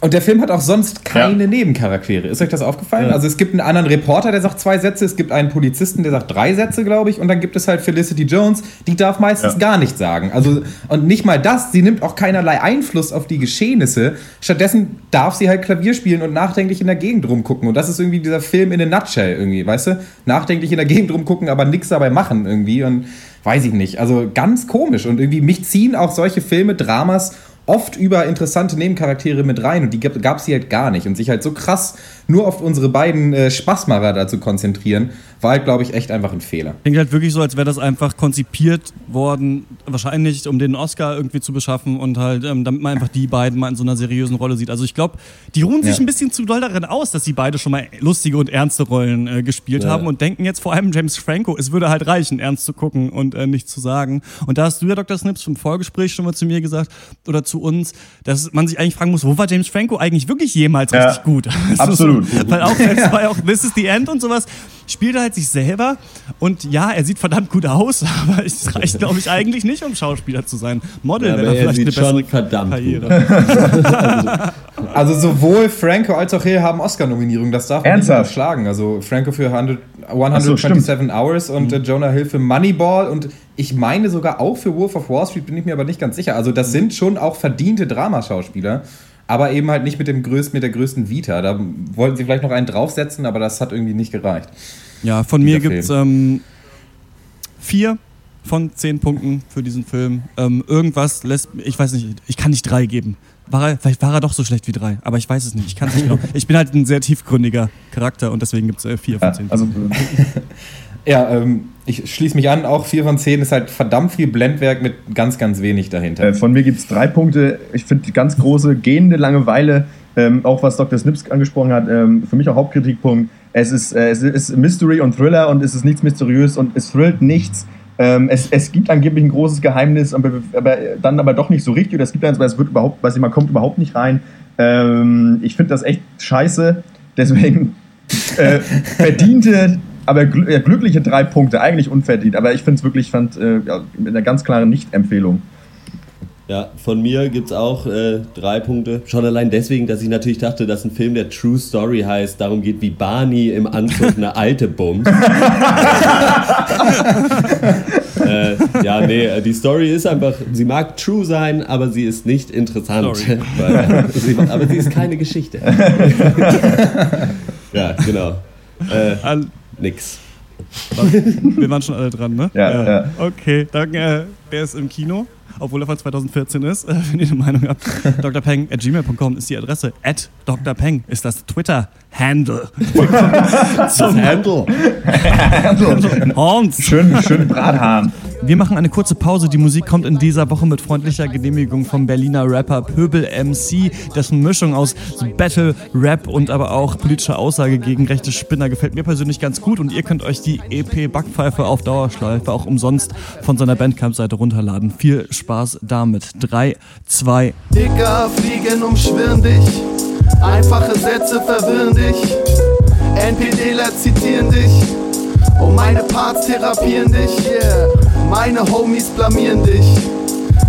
Speaker 4: Und der Film hat auch sonst keine Nebencharaktere. Ist euch das aufgefallen?
Speaker 2: Ja.
Speaker 4: Also es gibt einen anderen Reporter, der sagt zwei Sätze, es gibt einen Polizisten, der sagt drei Sätze, glaube ich, und dann gibt es halt Felicity Jones, die darf meistens
Speaker 3: Ja.
Speaker 4: gar nichts sagen. Also und nicht mal das, sie nimmt auch keinerlei Einfluss auf die Geschehnisse. Stattdessen darf sie halt Klavier spielen und nachdenklich in der Gegend rumgucken. Und das ist irgendwie dieser Film in a nutshell irgendwie, weißt du? Nachdenklich in der Gegend rumgucken, aber nichts dabei machen irgendwie und weiß ich nicht. Also ganz komisch und irgendwie mich ziehen auch solche Filme, Dramas oft über interessante Nebencharaktere mit rein und die gab es hier halt gar nicht. Und sich halt so krass nur auf unsere beiden äh, Spaßmacher da zu konzentrieren, war halt, glaube ich, echt einfach ein Fehler.
Speaker 1: Klingt halt wirklich so, als wäre das einfach konzipiert worden, wahrscheinlich, um den Oscar irgendwie zu beschaffen und halt, ähm, damit man einfach die beiden mal in so einer seriösen Rolle sieht. Also ich glaube, die ruhen sich
Speaker 4: Ja.
Speaker 1: ein bisschen zu doll darin aus, dass sie beide schon mal lustige und ernste Rollen äh, gespielt
Speaker 2: Ja.
Speaker 1: haben und denken jetzt vor allem James Franco, es würde halt reichen, ernst zu gucken und äh, nichts zu sagen. Und da hast du ja, Dr. Snips, im Vorgespräch schon mal zu mir gesagt oder zu uns, dass man sich eigentlich fragen muss, wo war James Franco eigentlich wirklich jemals
Speaker 3: Ja,
Speaker 1: richtig gut? Also
Speaker 3: absolut.
Speaker 1: So, weil auch bei auch This is the End und sowas spielt er halt sich selber und ja, er sieht verdammt gut aus, aber es reicht, glaube ich, eigentlich nicht, um Schauspieler zu sein. Model
Speaker 2: Ja,
Speaker 1: wäre
Speaker 2: er
Speaker 1: vielleicht
Speaker 2: sieht
Speaker 1: eine bessere
Speaker 2: schon verdammt
Speaker 1: Karriere.
Speaker 4: Also sowohl Franco als auch Hill haben Oscar-Nominierungen, das darf man
Speaker 3: Ernsthaft?
Speaker 4: nicht unterschlagen. Also Franco für 100,
Speaker 3: so,
Speaker 4: 127 Hours und äh, Jonah Hill für Moneyball und ich meine sogar auch für Wolf of Wall Street, bin ich mir aber nicht ganz sicher. Also das sind schon auch verdiente Dramaschauspieler, aber eben halt nicht mit, dem größten, mit der größten Vita. Da wollten sie vielleicht noch einen draufsetzen, aber das hat irgendwie nicht gereicht.
Speaker 1: Ja, von mir gibt es ähm, vier von zehn Punkten für diesen Film. Ähm, irgendwas lässt, ich weiß nicht, ich kann nicht drei geben. War er, vielleicht war er doch so schlecht wie drei, aber ich weiß es nicht. Ich kann es nicht genau. Ich bin halt ein sehr tiefgründiger Charakter und deswegen gibt es äh, vier von zehn.
Speaker 4: Ja, also, ja, ähm, ich schließe mich an, auch 4 von 10 ist halt verdammt viel Blendwerk mit ganz, ganz wenig dahinter.
Speaker 3: Äh, von mir gibt es drei Punkte. Ich finde die ganz große gehende Langeweile, ähm, auch was Dr. Snips angesprochen hat, ähm, für mich auch Hauptkritikpunkt. Es ist, äh, es ist Mystery und Thriller und es ist nichts mysteriös und es thrillt nichts. Ähm, es, es gibt angeblich ein großes Geheimnis, aber, aber dann aber doch nicht so richtig. Oder es gibt eins, aber es wird überhaupt, weiß ich, man kommt überhaupt nicht rein. Ähm, ich finde das echt scheiße. Deswegen äh, verdiente aber gl ja, glückliche drei Punkte, eigentlich unverdient. Aber ich finde es wirklich fand, äh, ja, mit einer ganz klaren Nicht-Empfehlung.
Speaker 2: Ja, von mir gibt es auch äh, drei Punkte. Schon allein deswegen, dass ich natürlich dachte, dass ein Film, der True Story heißt, darum geht, wie Barney im Anzug eine alte bummt. äh, ja, nee, die Story ist einfach, sie mag true sein, aber sie ist nicht interessant. Weil, sie, aber sie ist keine Geschichte. ja, genau. Äh, nix.
Speaker 1: Wir waren schon alle dran, ne?
Speaker 3: Ja, ja.
Speaker 1: Okay, dann, äh, der ist im Kino, obwohl er von 2014 ist. Äh, wenn ihr eine Meinung habt, drpeng at gmail.com ist die Adresse. At drpeng ist das Twitter-Handle.
Speaker 2: das Handle.
Speaker 1: Hans.
Speaker 3: Schön, schön Brathahn.
Speaker 1: Wir machen eine kurze Pause. Die Musik kommt in dieser Woche mit freundlicher Genehmigung vom Berliner Rapper Pöbel MC, dessen Mischung aus Battle, Rap und aber auch politischer Aussage gegen rechte Spinner gefällt mir persönlich ganz gut und ihr könnt euch die EP Backpfeife auf Dauerschleife auch umsonst von seiner Bandcamp-Seite runterladen. Viel Spaß damit. 3, 2,
Speaker 19: Dicker, Fliegen umschwirren dich. Einfache Sätze verwirren dich. NPDler zitieren dich. Und meine Parts therapieren dich, yeah. Meine Homies blamieren dich.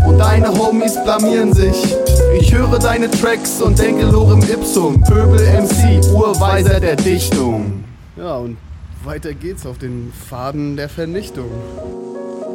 Speaker 19: Und deine Homies blamieren sich. Ich höre deine Tracks und denke Lorem Ipsum. Pöbel MC, Urweiser der Dichtung.
Speaker 20: Ja, und weiter geht's auf den Faden der Vernichtung.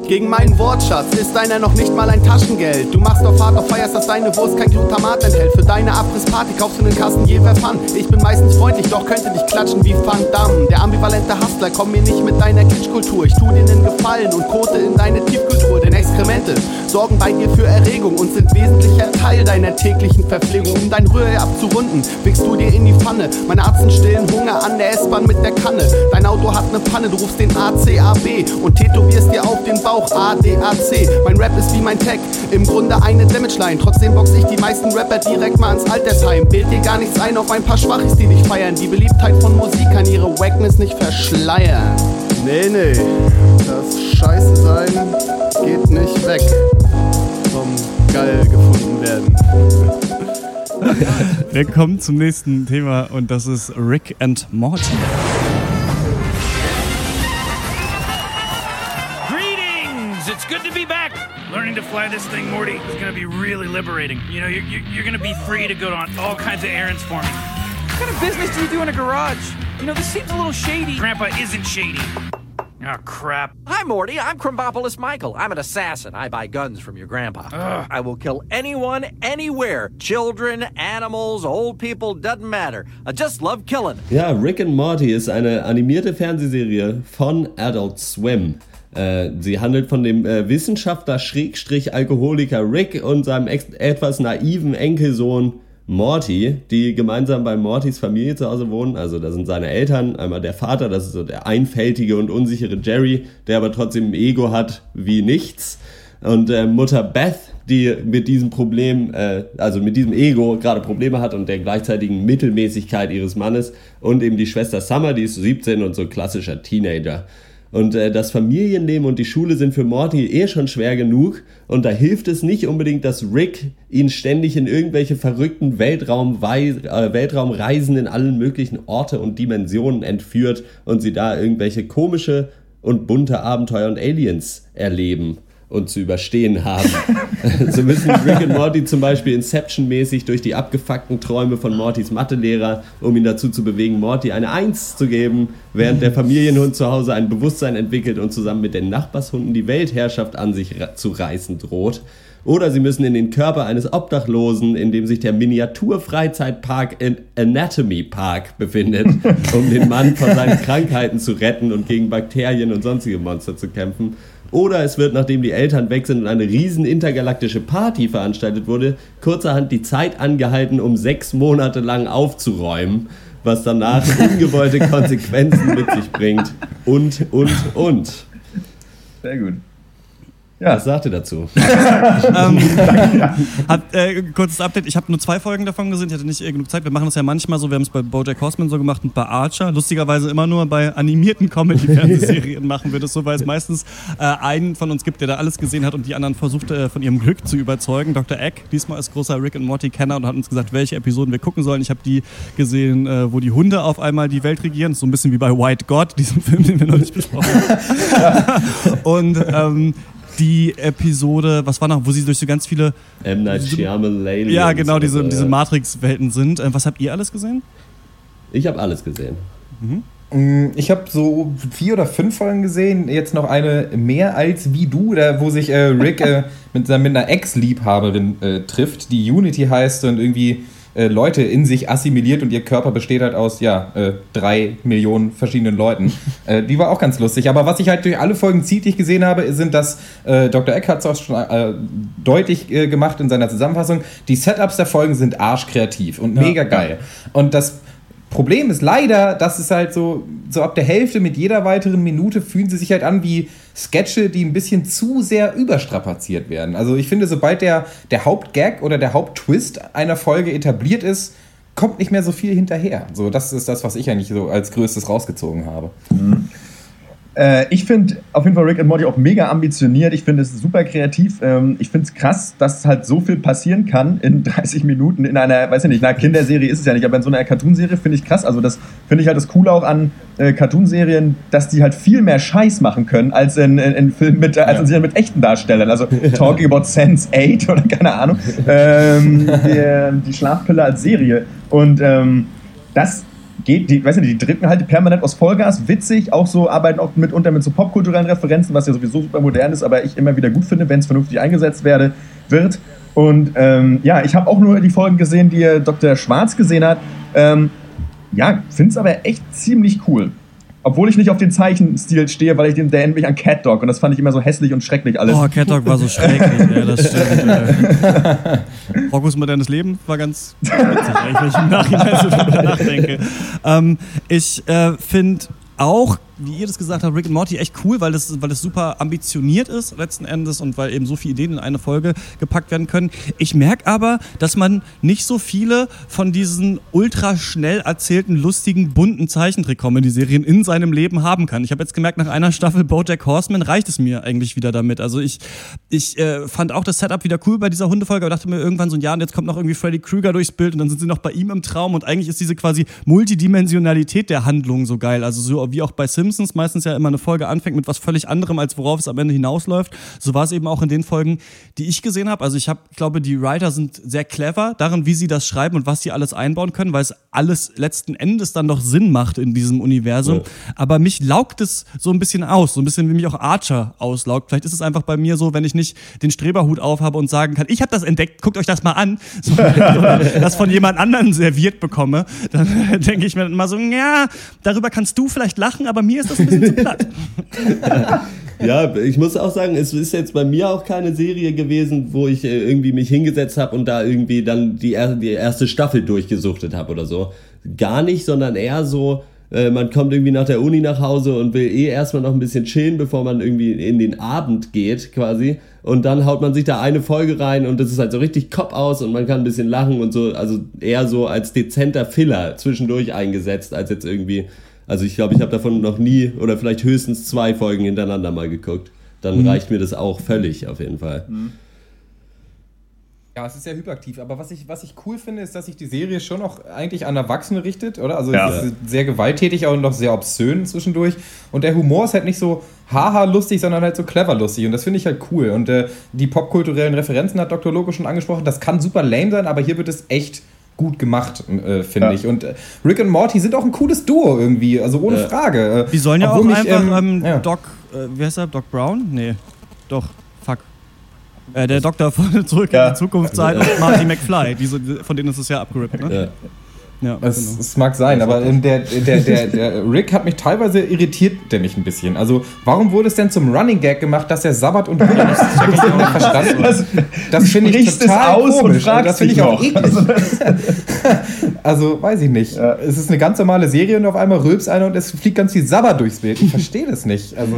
Speaker 19: Gegen meinen Wortschatz ist deiner noch nicht mal ein Taschengeld. Du machst auf hart, auf feierst, dass deine Wurst kein Glutamat enthält. Für deine Abrissparty kaufst du einen Kasten Jever Fun. Ich bin meistens freundlich, doch könnte dich klatschen wie Van Damme. Der ambivalente Hustler, komm mir nicht mit deiner Kitschkultur. Ich tu dir einen Gefallen und kote in deine Tiefkultur. Denn Exkremente sorgen bei dir für Erregung und sind wesentlicher Teil deiner täglichen Verpflegung. Um dein Rührei abzurunden, wickst du dir in die Pfanne. Meine Arzen stillen Hunger an der S-Bahn mit der Kanne. Dein Auto hat ne Panne, du rufst den ACAB und tätowierst dir auf den Bauch ADAC. Mein Rap ist wie mein Tag, im Grunde eine Damage-Line. Trotzdem box ich die meisten Rapper direkt mal ins Altersheim. Bild dir gar nichts ein auf ein paar Schwachis, die dich feiern. Die Beliebtheit von Musik kann ihre Wackness nicht verschleiern.
Speaker 20: Nee, nee, das Scheiße sein geht nicht weg vom geil gefunden werden.
Speaker 1: Wir kommen zum nächsten Thema und das ist Rick and Morty.
Speaker 21: It's good to be back. Learning to fly this thing, Morty, is going to be really liberating. You know, you're, you're, you're going to be free to go on all kinds of errands for me.
Speaker 22: What kind of business do you do in a garage? You know, this seems a little shady.
Speaker 21: Grandpa isn't shady. Oh, crap.
Speaker 10: Hi, Morty. I'm Crumbopolis Michael. I'm an assassin. I buy guns from your grandpa.
Speaker 21: Ugh.
Speaker 10: I will kill anyone, anywhere. Children, animals, old people, doesn't matter. I just love killing.
Speaker 2: Ja, Rick and Morty ist eine animierte Fernsehserie von Adult Swim. Äh, sie handelt von dem äh, Wissenschaftler Schrägstrich Alkoholiker Rick und seinem etwas naiven Enkelsohn Morty, die gemeinsam bei Mortys Familie zu Hause wohnen. Also da sind seine Eltern, einmal der Vater, das ist so der einfältige und unsichere Jerry, der aber trotzdem ein Ego hat wie nichts. Und äh, Mutter Beth, die mit diesem Problem, äh, also mit diesem Ego gerade Probleme hat und der gleichzeitigen Mittelmäßigkeit ihres Mannes. Und eben die Schwester Summer, die ist 17 und so klassischer Teenager. Und äh, das Familienleben und die Schule sind für Morty eh schon schwer genug. Und da hilft es nicht unbedingt, dass Rick ihn ständig in irgendwelche verrückten Weltraum äh, Weltraumreisen in allen möglichen Orte und Dimensionen entführt und sie da irgendwelche komische und bunte Abenteuer und Aliens erleben und zu überstehen haben. so müssen Rick und Morty zum Beispiel Inception-mäßig durch die abgefuckten Träume von Mortys Mathelehrer, um ihn dazu zu bewegen, Morty eine Eins zu geben, während der Familienhund zu Hause ein Bewusstsein entwickelt und zusammen mit den Nachbarshunden die Weltherrschaft an sich zu reißen droht. Oder sie müssen in den Körper eines Obdachlosen, in dem sich der Miniatur-Freizeitpark Anatomy Park befindet, um den Mann vor seinen Krankheiten zu retten und gegen Bakterien und sonstige Monster zu kämpfen. Oder es wird, nachdem die Eltern weg sind und eine riesen intergalaktische Party veranstaltet wurde, kurzerhand die Zeit angehalten, um sechs Monate lang aufzuräumen, was danach ungewollte Konsequenzen mit sich bringt. Und, und, und.
Speaker 3: Sehr gut.
Speaker 2: Ja. Was sagt ihr dazu?
Speaker 1: ähm, hat, äh, kurzes Update, ich habe nur zwei Folgen davon gesehen, ich hatte nicht äh, genug Zeit. Wir machen das ja manchmal so, wir haben es bei Bojack Horseman so gemacht und bei Archer. Lustigerweise immer nur bei animierten Comedy-Fernsehserien machen wir das so, weil es meistens äh, einen von uns gibt, der da alles gesehen hat und die anderen versucht äh, von ihrem Glück zu überzeugen. Dr. Egg, diesmal ist großer Rick and Morty-Kenner und hat uns gesagt, welche Episoden wir gucken sollen. Ich habe die gesehen, äh, wo die Hunde auf einmal die Welt regieren. So ein bisschen wie bei White God, diesem Film, den wir neulich besprochen haben. und ähm, die Episode, was war noch, wo sie durch so ganz viele.
Speaker 2: M. Night Shyamalan.
Speaker 1: Ja, genau, diese,
Speaker 2: so,
Speaker 1: diese
Speaker 2: ja.
Speaker 1: Matrix-Welten sind. Äh, was habt ihr alles gesehen?
Speaker 2: Ich habe alles gesehen.
Speaker 4: Mm, Ich habe so vier oder fünf Folgen gesehen, jetzt noch eine mehr als wie du, da, wo sich äh, Rick äh, mit, seiner- mit einer Ex-Liebhaberin äh, trifft, die Unity heißt und irgendwie äh, Leute in sich assimiliert und ihr Körper besteht halt aus, ja, äh, drei Millionen verschiedenen Leuten. äh, die war auch ganz lustig. Aber was ich halt durch alle Folgen zieht, die ich gesehen habe, sind, dass äh, Dr. Eck hat es auch schon äh, deutlich gemacht in seiner Zusammenfassung, die Setups der Folgen sind arschkreativ und
Speaker 1: Ja.
Speaker 4: mega geil. Und das Problem ist leider, dass es halt so, so ab der Hälfte mit jeder weiteren Minute fühlen sie sich halt an wie Sketche, die ein bisschen zu sehr überstrapaziert werden. Also ich finde, sobald der, der Hauptgag oder der Haupttwist einer Folge etabliert ist, kommt nicht mehr so viel hinterher. So, das ist das, was ich eigentlich so als größtes rausgezogen habe.
Speaker 3: Äh, ich finde auf jeden Fall Rick and Morty auch mega ambitioniert. Ich finde es super kreativ. Ähm, ich finde es krass, dass halt so viel passieren kann in 30 Minuten in einer, weiß ich nicht, einer Kinderserie ist es ja nicht, aber in so einer Cartoonserie finde ich krass. Also das finde ich halt das Coole auch an äh, Cartoonserien, dass die halt viel mehr Scheiß machen können als in, in, in Filmen mit, als in Serien mit echten Darstellern. Also Talking About Sense 8 oder keine Ahnung. Ähm, die, die Schlafpille als Serie. Und ähm, das geht, die, weiß nicht, die drücken halt permanent aus Vollgas, witzig, auch so, arbeiten auch mitunter mit so popkulturellen Referenzen, was ja sowieso super modern ist, aber ich immer wieder gut finde, wenn es vernünftig eingesetzt werde, wird. Und ähm, ja, ich habe auch nur die Folgen gesehen, die Dr. Schwarz gesehen hat. Ähm, ja, finde es aber echt ziemlich cool. Obwohl ich nicht auf den Zeichenstil stehe, weil ich den, der erinnert mich an Cat Dog und das fand ich immer so hässlich und schrecklich alles.
Speaker 1: Oh, Cat Dog war so schrecklich, ja, das stimmt. Äh. Rockos modernes Leben war ganz witzig, eigentlich, wenn ich im Nachhinein so drüber nachdenke. Ähm, ich äh, finde auch, wie ihr das gesagt habt, Rick and Morty echt cool, weil das, weil das super ambitioniert ist letzten Endes und weil eben so viele Ideen in eine Folge gepackt werden können. Ich merke aber, dass man nicht so viele von diesen ultra schnell erzählten, lustigen, bunten Zeichentrick-Comedy-Serien in seinem Leben haben kann. Ich habe jetzt gemerkt, nach einer Staffel BoJack Horseman reicht es mir eigentlich wieder damit. Also ich, ich äh, fand auch das Setup wieder cool bei dieser Hundefolge, aber dachte mir irgendwann so, ja, und jetzt kommt noch irgendwie Freddy Krueger durchs Bild und dann sind sie noch bei ihm im Traum und eigentlich ist diese quasi Multidimensionalität der Handlung so geil. Also so wie auch bei Simpsons meistens ja immer eine Folge anfängt mit was völlig anderem, als worauf es am Ende hinausläuft. So war es eben auch in den Folgen, die ich gesehen habe. Also ich habe, glaube, die Writer sind sehr clever darin, wie sie das schreiben und was sie alles einbauen können, weil es alles letzten Endes dann doch Sinn macht in diesem Universum.
Speaker 2: Ja.
Speaker 1: Aber mich laugt es so ein bisschen aus, so ein bisschen wie mich auch Archer auslaugt. Vielleicht ist es einfach bei mir so, wenn ich nicht den Streberhut aufhabe und sagen kann, ich habe das entdeckt, guckt euch das mal an, so, das von jemand anderen serviert bekomme, dann denke ich mir immer so, ja, darüber kannst du vielleicht lachen, aber mir ist das ein bisschen zu platt.
Speaker 2: Ja, ich muss auch sagen, es ist jetzt bei mir auch keine Serie gewesen, wo ich äh, irgendwie mich hingesetzt habe und da irgendwie dann die, er die erste Staffel durchgesuchtet habe oder so. Gar nicht, sondern eher so, äh, man kommt irgendwie nach der Uni nach Hause und will eh erstmal noch ein bisschen chillen, bevor man irgendwie in den Abend geht quasi. Und dann haut man sich da eine Folge rein und das ist halt so richtig Kopf aus und man kann ein bisschen lachen und so, also eher so als dezenter Filler zwischendurch eingesetzt, als jetzt irgendwie also ich glaube, ich habe davon noch nie oder vielleicht höchstens zwei Folgen hintereinander mal geguckt. Dann
Speaker 4: Mhm.
Speaker 2: reicht mir das auch völlig auf jeden Fall.
Speaker 4: Ja, es ist sehr hyperaktiv, aber was ich, was ich cool finde, ist, dass sich die Serie schon auch eigentlich an Erwachsene richtet, oder? Also
Speaker 3: Ja.
Speaker 4: es ist sehr gewalttätig und noch sehr obszön zwischendurch. Und der Humor ist halt nicht so haha lustig, sondern halt so clever lustig. Und das finde ich halt cool. Und äh, die popkulturellen Referenzen hat Dr. Loco schon angesprochen. Das kann super lame sein, aber hier wird es echt gut gemacht, äh, finde
Speaker 3: Ja.
Speaker 4: ich. Und äh, Rick und Morty sind auch ein cooles Duo irgendwie, also ohne
Speaker 2: Ja.
Speaker 4: Frage. Äh,
Speaker 1: Die sollen ja auch
Speaker 4: obwohl mich,
Speaker 1: einfach ähm,
Speaker 4: ja.
Speaker 1: Doc, äh, wie heißt er? Doc Brown? Nee, doch, fuck. Äh, der Doktor von Zurück in die Zukunft sein und Marty McFly, die, so- die, von denen ist es ja abgerippt, ne?
Speaker 2: Ja.
Speaker 1: Ja,
Speaker 4: Es,
Speaker 1: genau.
Speaker 4: es mag sein, aber der, der, der, der Rick hat mich teilweise irritiert, der mich ein bisschen. Also, warum wurde es denn zum Running Gag gemacht, dass er Sabbat und Buddha ist? Das ich.
Speaker 3: Das,
Speaker 4: Das finde ich total
Speaker 3: aus und
Speaker 4: komisch.
Speaker 3: fragst
Speaker 4: das finde ich auch eklig. Also, weiß ich nicht. Es ist eine ganz normale Serie und auf einmal rülps einer und es fliegt ganz viel Sabbat durchs Bild. Ich verstehe das nicht. Also,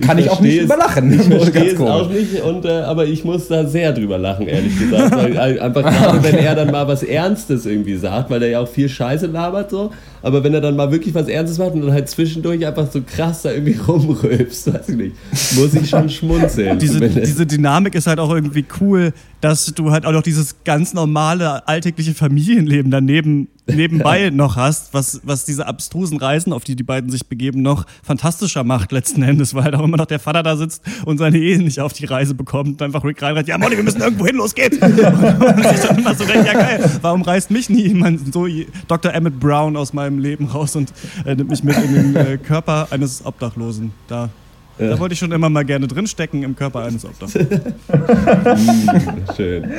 Speaker 4: kann ich, auch nicht
Speaker 2: es-
Speaker 4: überlachen.
Speaker 2: Ich verstehe es auch nicht, und, äh, aber ich muss da sehr drüber lachen, ehrlich gesagt. Weil, äh, einfach gerade, wenn er dann mal was Ernstes irgendwie sagt, weil er ja auch viel Scheiße labert so. Aber wenn er dann mal wirklich was Ernstes macht und dann halt zwischendurch einfach so krass da irgendwie rumrülpst, weiß ich nicht, muss ich schon schmunzeln.
Speaker 1: diese, diese Dynamik ist halt auch irgendwie cool, dass du halt auch noch dieses ganz normale alltägliche Familienleben daneben nebenbei noch hast, was, was diese abstrusen Reisen, auf die die beiden sich begeben, noch fantastischer macht letzten Endes, weil halt auch immer noch der Vater da sitzt und seine Ehe nicht auf die Reise bekommt und einfach Rick reinreißt, ja Molly, wir müssen irgendwo hin, los geht's! Und man sich dann immer so denkt, ja geil, warum reißt mich nie jemand so Dr. Emmett Brown aus meinem Leben raus und äh, nimmt mich mit in den äh, Körper eines Obdachlosen? Da, da wollte ich schon immer mal gerne drinstecken im Körper eines Obdachlosen.
Speaker 2: Schön.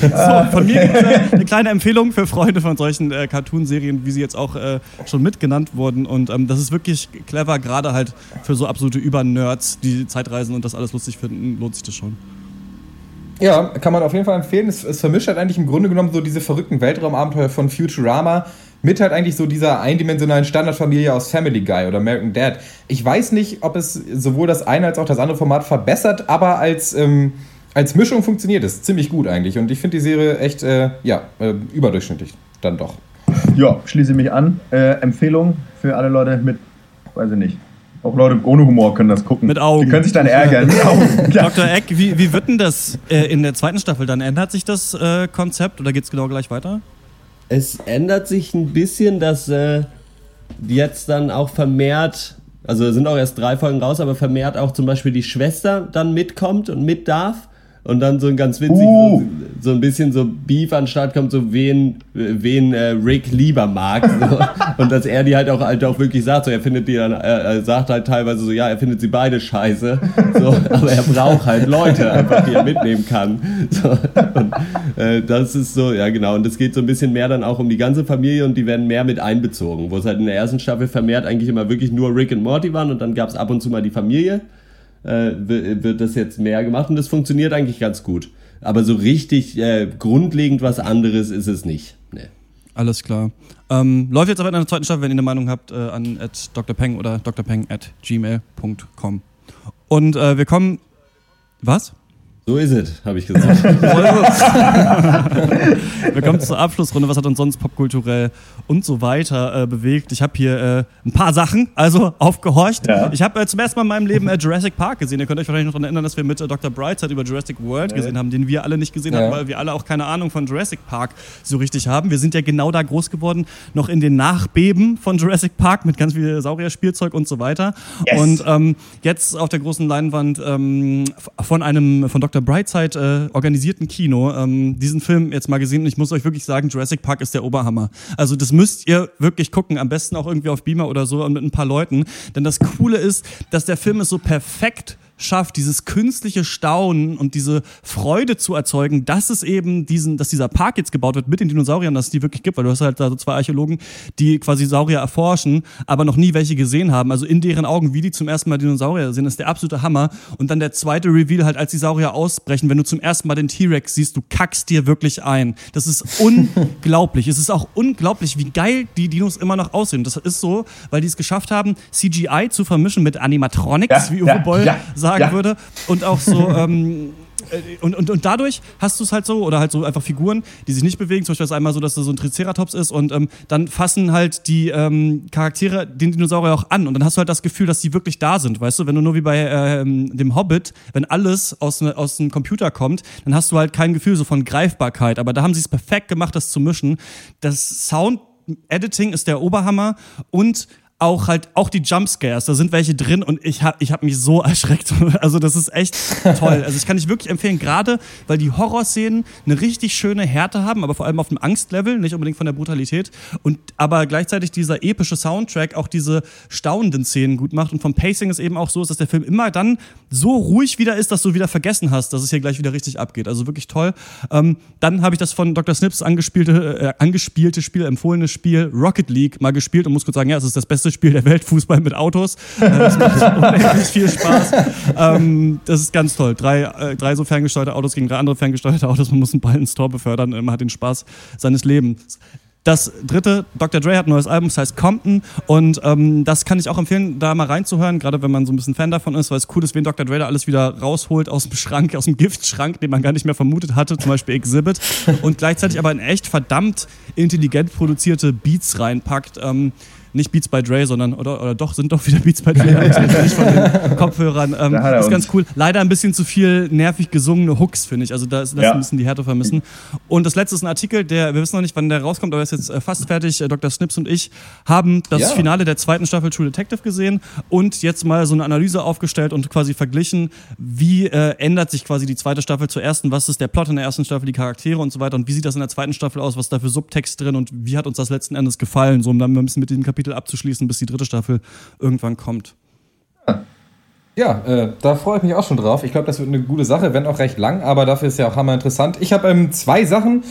Speaker 1: So, von mir gibt es eine kleine Empfehlung für Freunde von solchen äh, Cartoon-Serien, wie sie jetzt auch äh, schon mitgenannt wurden. Und ähm, das ist wirklich clever, gerade halt für so absolute Übernerds, die Zeitreisen und das alles lustig finden, lohnt sich das schon.
Speaker 4: Ja, kann man auf jeden Fall empfehlen. Es, es vermischt halt eigentlich im Grunde genommen so diese verrückten Weltraumabenteuer von Futurama mit halt eigentlich so dieser eindimensionalen Standardfamilie aus Family Guy oder American Dad. Ich weiß nicht, ob es sowohl das eine als auch das andere Format verbessert, aber als, ähm, als Mischung funktioniert es ziemlich gut eigentlich. Und ich finde die Serie echt, äh, ja, äh, überdurchschnittlich dann doch.
Speaker 3: Ja, schließe mich an. Äh, Empfehlung für alle Leute mit, weiß ich nicht. Auch Leute ohne Humor können das gucken.
Speaker 1: Mit Augen.
Speaker 3: Die können sich dann ärgern. Mit Augen. Ja.
Speaker 1: Dr. Eck, wie, wie wird denn das äh, in der zweiten Staffel dann? Ändert sich das äh, Konzept oder geht es genau gleich weiter?
Speaker 2: Es ändert sich ein bisschen, dass äh, jetzt dann auch vermehrt, also sind auch erst drei Folgen raus, aber vermehrt auch zum Beispiel die Schwester dann mitkommt und mit darf. Und dann so ein ganz witzig,
Speaker 3: Uh.
Speaker 2: so, so ein bisschen so Beef an den Start kommt, so wen, wen äh, Rick lieber mag. So. Und dass er die halt auch, halt auch wirklich sagt, so er findet die dann, er, er sagt halt teilweise so, ja, er findet sie beide scheiße. So, aber er braucht halt Leute, einfach, die er mitnehmen kann. So. Und, äh, das ist so, ja genau. Und es geht so ein bisschen mehr dann auch um die ganze Familie und die werden mehr mit einbezogen. Wo es halt in der ersten Staffel vermehrt eigentlich immer wirklich nur Rick und Morty waren und dann gab es ab und zu mal die Familie äh, wi- wird das jetzt mehr gemacht und das funktioniert eigentlich ganz gut. Aber so richtig äh, grundlegend was anderes ist es nicht. Nee.
Speaker 1: Alles klar. Ähm, läuft jetzt aber in der zweiten Staffel, wenn ihr eine Meinung habt, äh, an at drpeng oder drpeng at gmail.com. Und äh, wir kommen. Was?
Speaker 2: So ist es, habe ich gesagt.
Speaker 1: Wir kommen zur Abschlussrunde. Was hat uns sonst popkulturell und so weiter äh, bewegt? Ich habe hier äh, ein paar Sachen, also aufgehorcht.
Speaker 3: Ja.
Speaker 1: Ich habe äh, zum ersten Mal in meinem Leben äh, Jurassic Park gesehen. Ihr könnt euch wahrscheinlich noch daran erinnern, dass wir mit äh, Dr. Brightside über Jurassic World gesehen haben, den wir alle nicht gesehen
Speaker 4: Ja.
Speaker 1: haben, weil wir alle auch keine Ahnung von Jurassic Park so richtig haben. Wir sind ja genau da groß geworden, noch in den Nachbeben von Jurassic Park mit ganz viel Saurierspielzeug und so weiter.
Speaker 3: Yes.
Speaker 1: Und ähm, jetzt auf der großen Leinwand ähm, von einem von Dr. Brightside äh, organisierten Kino ähm, diesen Film jetzt mal gesehen ich muss euch wirklich sagen, Jurassic Park ist der Oberhammer. Also das müsst ihr wirklich gucken, am besten auch irgendwie auf Beamer oder so und mit ein paar Leuten, denn das Coole ist, dass der Film es so perfekt schafft, dieses künstliche Staunen und diese Freude zu erzeugen, dass es eben diesen, dass dieser Park jetzt gebaut wird mit den Dinosauriern, dass es die wirklich gibt, weil du hast halt da so zwei Archäologen, die quasi Saurier erforschen, aber noch nie welche gesehen haben. Also in deren Augen, wie die zum ersten Mal Dinosaurier sehen, ist der absolute Hammer. Und dann der zweite Reveal halt, als die Saurier ausbrechen, wenn du zum ersten Mal den T-Rex siehst, du kackst dir wirklich ein. Das ist unglaublich. es ist auch unglaublich, wie geil die Dinos immer noch aussehen. Das ist so, weil die es geschafft haben, CGI zu vermischen mit Animatronics,
Speaker 3: Ja,
Speaker 1: wie Uwe
Speaker 3: ja,
Speaker 1: Boll
Speaker 3: ja,
Speaker 1: sagen
Speaker 3: ja.
Speaker 1: würde. Und auch so, ähm, äh, und, und, und dadurch hast du es halt so, oder halt so einfach Figuren, die sich nicht bewegen. Zum Beispiel ist einmal so, dass da so ein Triceratops ist und ähm, dann fassen halt die ähm, Charaktere den Dinosaurier auch an. Und dann hast du halt das Gefühl, dass die wirklich da sind. Weißt du, wenn du nur wie bei ähm, dem Hobbit, wenn alles aus, ne, aus dem Computer kommt, dann hast du halt kein Gefühl so von Greifbarkeit. Aber da haben sie es perfekt gemacht, das zu mischen. Das Sound Editing ist der Oberhammer und auch halt, auch die Jumpscares, da sind welche drin und ich habe ich hab mich so erschreckt. Also das ist echt toll. Also ich kann dich wirklich empfehlen, gerade weil die Horrorszenen eine richtig schöne Härte haben, aber vor allem auf dem Angstlevel, nicht unbedingt von der Brutalität. Und aber gleichzeitig dieser epische Soundtrack auch diese staunenden Szenen gut macht. Und vom Pacing ist eben auch so, dass der Film immer dann so ruhig wieder ist, dass du wieder vergessen hast, dass es hier gleich wieder richtig abgeht. Also wirklich toll. Ähm, dann habe ich das von Dr. Snips angespielte, äh, angespielte Spiel, empfohlene Spiel Rocket League mal gespielt und muss kurz sagen, ja, es ist das beste Spiel der Welt, Fußball mit Autos. Äh, das macht unendlich viel Spaß. Ähm, das ist ganz toll. Drei, äh, drei so ferngesteuerte Autos gegen drei andere ferngesteuerte Autos. Man muss einen Ball ins Tor befördern. Man hat den Spaß seines Lebens. Das dritte, Dr. Dre hat ein neues Album, das heißt Compton. Und ähm, das kann ich auch empfehlen, da mal reinzuhören, gerade wenn man so ein bisschen Fan davon ist, weil es cool ist, wen Dr. Dre da alles wieder rausholt aus dem Schrank, aus dem Giftschrank, den man gar nicht mehr vermutet hatte, zum Beispiel Exhibit. Und gleichzeitig aber in echt verdammt intelligent produzierte Beats reinpackt. Ähm, nicht Beats by Dre, sondern, oder, oder doch, sind doch wieder Beats by Dre, nicht von den Kopfhörern. Ähm, ist
Speaker 3: uns.
Speaker 1: ganz cool. Leider ein bisschen zu viel nervig gesungene Hooks, finde ich. Also da ist
Speaker 3: Ja.
Speaker 1: ein bisschen die Härte vermissen. Und das letzte ist ein Artikel, der, wir wissen noch nicht, wann der rauskommt, aber er ist jetzt äh, fast fertig. Äh, Dr. Snips und ich haben das
Speaker 4: Ja.
Speaker 1: Finale der zweiten Staffel True Detective gesehen und jetzt mal so eine Analyse aufgestellt und quasi verglichen, wie äh, ändert sich quasi die zweite Staffel zur ersten, was ist der Plot in der ersten Staffel, die Charaktere und so weiter und wie sieht das in der zweiten Staffel aus, was ist da für Subtext drin und wie hat uns das letzten Endes gefallen, so um dann ein bisschen mit diesem Kapitel abzuschließen, bis die dritte Staffel irgendwann kommt.
Speaker 4: Ja, äh, da freue ich mich auch schon drauf. Ich glaube, das wird eine gute Sache, wenn auch recht lang, aber dafür ist ja auch hammer interessant. Ich habe ähm, zwei Sachen.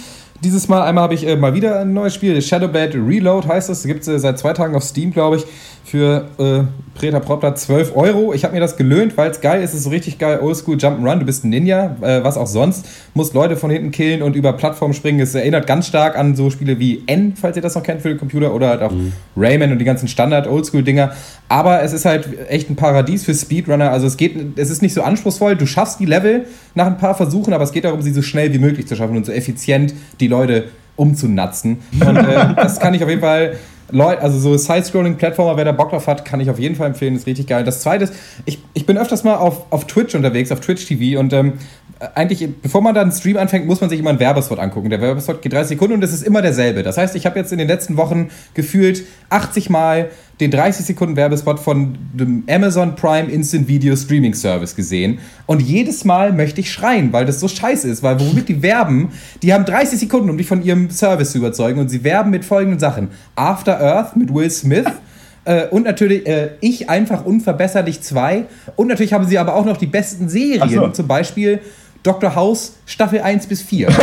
Speaker 4: Dieses Mal einmal habe ich äh, mal wieder ein neues Spiel, Shadowblade Reload heißt es. Gibt es äh, seit zwei Tagen auf Steam, glaube ich, für äh, Preta Propter 12 Euro. Ich habe mir das gelöhnt, weil es geil ist. Es ist so richtig geil, Oldschool Jump'n'Run. Du bist ein Ninja, äh, was auch sonst. Musst Leute von hinten killen und über Plattformen springen. Es erinnert ganz stark an so Spiele wie N, falls ihr das noch kennt für den Computer, oder halt auch Rayman und die ganzen Standard-Oldschool-Dinger. Aber es ist halt echt ein Paradies für Speedrunner. Also es geht, es ist nicht so anspruchsvoll. Du schaffst die Level nach ein paar Versuchen, aber es geht darum, sie so schnell wie möglich zu schaffen und so effizient die Leute umzunatzen. Und äh, das kann ich auf jeden Fall. Leute, also so Side-Scrolling-Plattformer, wer da Bock drauf hat, kann ich auf jeden Fall empfehlen, ist richtig geil. Das zweite ist, ich, ich bin öfters mal auf, auf Twitch unterwegs, auf Twitch TV und ähm, eigentlich, bevor man da einen Stream anfängt, muss man sich immer einen Werbespot angucken. Der Werbespot geht 30 Sekunden und es ist immer derselbe. Das heißt, ich habe jetzt in den letzten Wochen gefühlt 80 Mal den 30 Sekunden Werbespot von dem Amazon Prime Instant Video Streaming Service gesehen. Und jedes Mal möchte ich schreien, weil das so scheiße ist. Weil womit die werben, die haben 30 Sekunden, um dich von ihrem Service zu überzeugen. Und sie werben mit folgenden Sachen. After Earth mit Will Smith. Äh, und natürlich äh, Ich einfach unverbesserlich 2. Und natürlich haben sie aber auch noch die besten Serien.
Speaker 3: So.
Speaker 4: Zum Beispiel Dr. House Staffel 1 bis 4. Ey,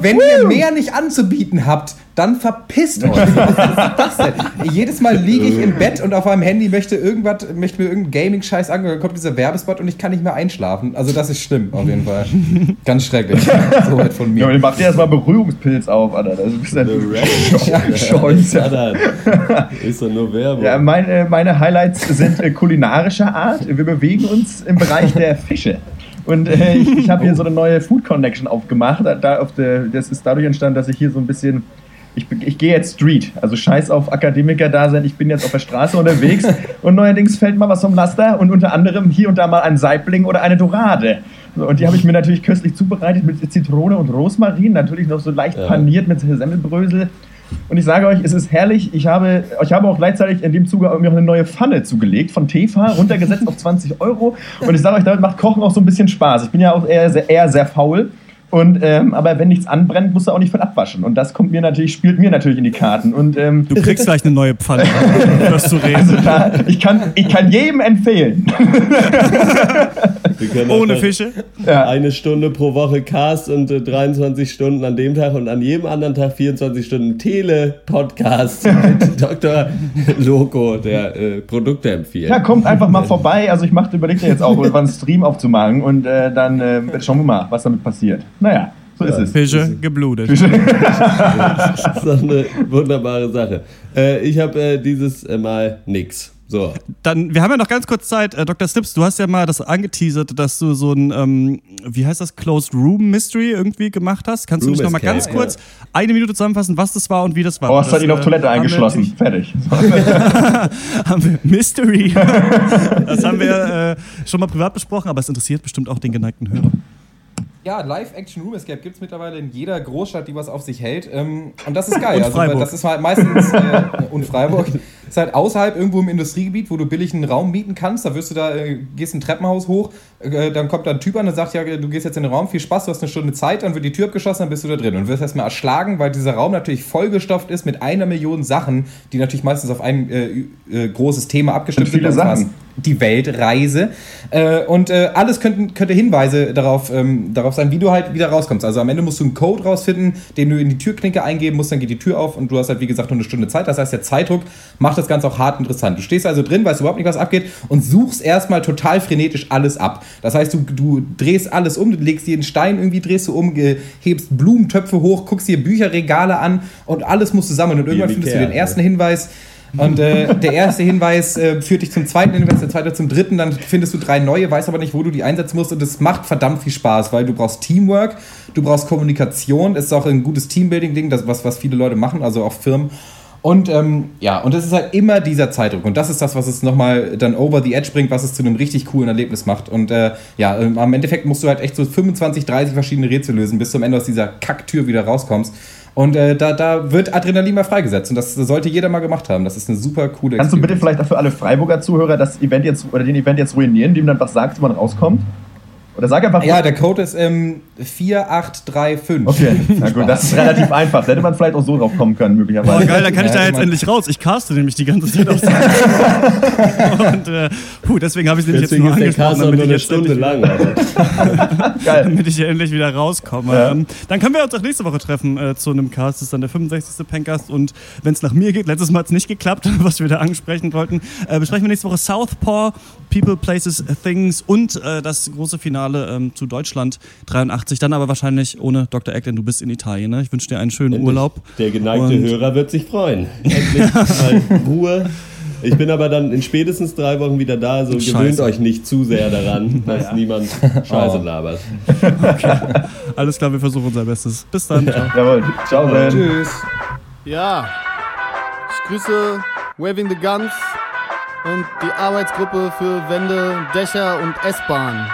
Speaker 4: wenn ihr mehr nicht anzubieten habt, dann verpisst euch. Was ist das denn? Jedes Mal liege ich im Bett und auf meinem Handy möchte irgendwas, möchte mir irgendein Gaming-Scheiß angehören, kommt dieser Werbespot und ich kann nicht mehr einschlafen. Also das ist schlimm, auf jeden Fall. Ganz schrecklich. Soweit von
Speaker 3: Ja,
Speaker 4: mir.
Speaker 3: dann macht ihr erstmal Berührungspilz auf, Alter. Das ist
Speaker 2: Was
Speaker 3: Scheiße.
Speaker 2: Ist doch nur Werbung.
Speaker 3: Ja, meine, meine Highlights sind äh, kulinarischer Art. Wir bewegen uns im Bereich der Fische. Und äh, ich, ich habe hier so eine neue Food Connection aufgemacht. Da, da auf der, das ist dadurch entstanden, dass ich hier so ein bisschen. Ich, ich gehe jetzt Street, also scheiß auf Akademiker-Dasein. Ich bin jetzt auf der Straße unterwegs und neuerdings fällt mal was vom Laster und unter anderem hier und da mal ein Saibling oder eine Dorade. So, und die habe ich mir natürlich köstlich zubereitet mit Zitrone und Rosmarin, natürlich noch so leicht
Speaker 2: Ja.
Speaker 3: paniert mit Semmelbrösel. Und ich sage euch, es ist herrlich. Ich habe, ich habe auch gleichzeitig in dem Zuge mir auch eine neue Pfanne zugelegt von Tefa, runtergesetzt auf 20 Euro. Und ich sage euch, damit macht Kochen auch so ein bisschen Spaß. Ich bin ja auch eher eher sehr faul. Und, ähm, aber wenn nichts anbrennt, musst du auch nicht von abwaschen. Und das kommt mir natürlich, spielt mir natürlich in die Karten. Und, ähm,
Speaker 1: Du kriegst gleich eine neue Pfanne, was zu reden.
Speaker 3: also da, ich, kann, ich kann jedem empfehlen.
Speaker 1: Ohne Fische.
Speaker 2: Eine Stunde pro Woche Cast und äh, 23 Stunden an dem Tag und an jedem anderen Tag 24 Stunden Tele-Podcast mit Dr. Loco, der äh, Produkte empfiehlt.
Speaker 3: Ja, kommt einfach mal vorbei. Also ich mache, überlege jetzt auch, über einen Stream aufzumachen und äh, dann äh, schauen wir mal, was damit passiert. Naja, so ist es.
Speaker 1: Fische geblutet.
Speaker 3: Fische.
Speaker 2: Das ist doch eine wunderbare Sache. Äh, ich habe äh, dieses äh, Mal nix. So.
Speaker 1: Dann, wir haben ja noch ganz kurz Zeit. Äh, Dr. Snips, du hast ja mal das angeteasert, dass du so ein, ähm, wie heißt das, Closed Room Mystery irgendwie gemacht hast. Kannst du
Speaker 2: Room
Speaker 1: dich noch mal ganz kurz eine Minute zusammenfassen, was das war und wie das war?
Speaker 3: Oh, hast du ihn auf
Speaker 1: äh,
Speaker 3: Toilette eingeschlossen. Fertig.
Speaker 1: haben wir Mystery. das haben wir äh, schon mal privat besprochen, aber es interessiert bestimmt auch den geneigten Hörer.
Speaker 4: Ja, Live-Action Room Escape gibt es mittlerweile in jeder Großstadt, die was auf sich hält. Ähm, und das ist geil.
Speaker 1: Und
Speaker 4: also, das ist halt meistens äh, und Freiburg. ist halt außerhalb irgendwo im Industriegebiet, wo du billig einen Raum mieten kannst. Da wirst du da, äh, gehst ein Treppenhaus hoch, äh, dann kommt da ein Typ an und sagt, ja, du gehst jetzt in den Raum, viel Spaß, du hast eine Stunde Zeit, dann wird die Tür abgeschossen, dann bist du da drin und wirst erstmal erschlagen, weil dieser Raum natürlich vollgestopft ist mit einer Million Sachen, die natürlich meistens auf ein äh, äh, großes Thema abgestimmt
Speaker 3: Und viele Sachen.
Speaker 4: Die Weltreise. Äh, und äh, alles könnten, könnte Hinweise darauf, ähm, darauf sein, wie du halt wieder rauskommst. Also am Ende musst du einen Code rausfinden, den du in die Türklinke eingeben musst, dann geht die Tür auf und du hast halt, wie gesagt, nur eine Stunde Zeit. Das heißt, der Zeitdruck macht das Ganze auch hart interessant. Du stehst also drin, weißt überhaupt nicht, was abgeht und suchst erstmal total frenetisch alles ab. Das heißt, du, du drehst alles um, du legst jeden Stein irgendwie, drehst du um, hebst Blumentöpfe hoch, guckst dir Bücherregale an und alles musst du sammeln. Und irgendwann findest du den ersten Hinweis. Und äh, der erste Hinweis äh, führt dich zum zweiten Hinweis, der zweite zum dritten, dann findest du drei neue, weißt aber nicht, wo du die einsetzen musst und es macht verdammt viel Spaß, weil du brauchst Teamwork, du brauchst Kommunikation, es ist auch ein gutes Teambuilding-Ding, das was, was viele Leute machen, also auch Firmen. Und ähm, ja, und es ist halt immer dieser Zeitdruck. Und das ist das, was es nochmal dann over the edge bringt, was es zu einem richtig coolen Erlebnis macht. Und äh, ja, ähm, am Endeffekt musst du halt echt so 25, 30 verschiedene Rätsel lösen, bis du am Ende aus dieser Kacktür wieder rauskommst. Und äh, da, da wird Adrenalin mal freigesetzt. Und das sollte jeder mal gemacht haben. Das ist eine super coole
Speaker 3: Kannst du bitte vielleicht für alle Freiburger Zuhörer das Event jetzt oder den Event jetzt ruinieren, indem du einfach sagst, wie man rauskommt? Oder sag einfach.
Speaker 4: Ja, der Code ist ähm, 4835.
Speaker 3: Okay, na gut, das ist relativ einfach. Da hätte man vielleicht auch so drauf kommen können, möglicherweise.
Speaker 1: Boah, geil, da kann ich
Speaker 4: Ja,
Speaker 1: da jetzt endlich raus. Ich caste nämlich die ganze Zeit auf Und äh, puh, deswegen habe ich sie nämlich jetzt
Speaker 2: Deswegen
Speaker 1: nur
Speaker 2: ist der
Speaker 1: angesprochen,
Speaker 2: auch
Speaker 1: damit
Speaker 2: nur
Speaker 1: ich
Speaker 2: eine
Speaker 1: jetzt
Speaker 2: Stunde
Speaker 1: endlich,
Speaker 2: lang.
Speaker 3: Geil.
Speaker 1: damit ich hier endlich wieder rauskomme.
Speaker 3: Ja.
Speaker 1: Ähm, dann können wir uns auch nächste Woche treffen äh, zu einem Cast. Das ist dann der 65. Pencast. Und wenn es nach mir geht, letztes Mal hat es nicht geklappt, was wir da ansprechen wollten, äh, besprechen wir nächste Woche Southpaw, People, Places, Things und äh, das große Finale ähm, zu Deutschland 83. Dann aber wahrscheinlich ohne Dr. Eck, denn du bist in Italien. Ne? Ich wünsche dir einen schönen
Speaker 2: Endlich.
Speaker 1: Urlaub.
Speaker 2: Der geneigte
Speaker 1: Und-
Speaker 2: Hörer wird sich freuen. Endlich mal Ruhe. Ich bin aber dann in spätestens drei Wochen wieder da, also
Speaker 1: Scheiße.
Speaker 2: gewöhnt euch nicht zu sehr daran, dass
Speaker 1: Naja.
Speaker 2: niemand Scheiße
Speaker 4: Oh.
Speaker 2: labert.
Speaker 1: Alles klar, wir versuchen unser Bestes. Bis dann. Ciao.
Speaker 3: Jawohl. Ciao, Ben.
Speaker 4: Tschüss.
Speaker 20: Ja, ich grüße Waving the Guns und die Arbeitsgruppe für Wände, Dächer und S-Bahn.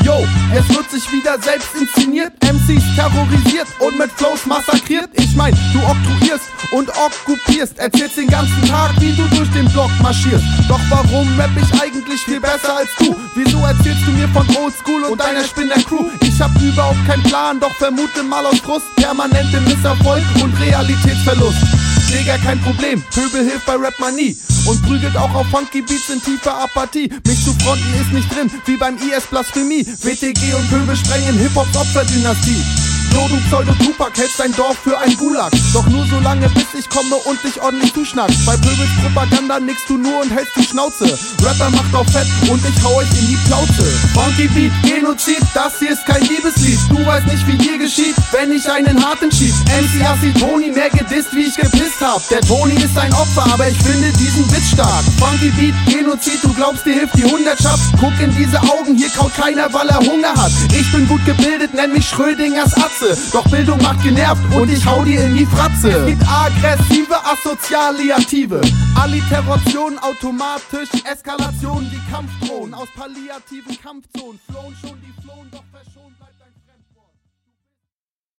Speaker 19: Yo, es wird sich wieder selbst inszeniert, MCs terrorisiert und mit Flows massakriert. Ich mein, du oktroyierst und okkupierst, erzählst den ganzen Tag, wie du durch den Block marschierst. Doch warum rapp ich eigentlich viel besser als du? Wieso erzählst du mir von Oldschool und deiner Spinner-Crew? Ich hab überhaupt keinen Plan, doch vermute mal aus Frust, permanente Misserfolg und Realitätsverlust. Digga, kein Problem, Pöbel hilft bei Rap mal nie und prügelt auch auf Funky Beats in tiefer Apathie. Mich zu fronten ist nicht drin, wie beim IS Blasphemie. WTG und Pöbel sprengen Hip-Hops Opferdynastie. Jo, du Pseudo-Tupac hältst dein Dorf für ein Gulag. Doch nur so lange, bis ich komme und dich ordentlich zuschnackst. Bei Pöbels Propaganda nickst du nur und hältst die Schnauze. Rapper macht auf Fett und ich hau euch in die Plauze. Funky Beat, Genozid, das hier ist kein Liebeslied. Du weißt nicht, wie dir geschieht, wenn ich einen harten schieb. MC Assi Toni mehr gedisst, wie ich gepisst hab. Der Toni ist ein Opfer, aber ich finde diesen Witz stark. Funky Beat, Genozid, du glaubst, dir hilft die Hundertschaft. Guck in diese Augen, hier kaut keiner, weil er Hunger hat. Ich bin gut gebildet, nenn mich Schrödingers Atze. Doch Bildung macht genervt und ich hau dir in die Fratze. Es gibt aggressive, assoziative. Alliteration automatisch, Eskalation wie Kampfdrohnen. Aus palliativen Kampfzonen flohen schon die Flohen, doch bleibt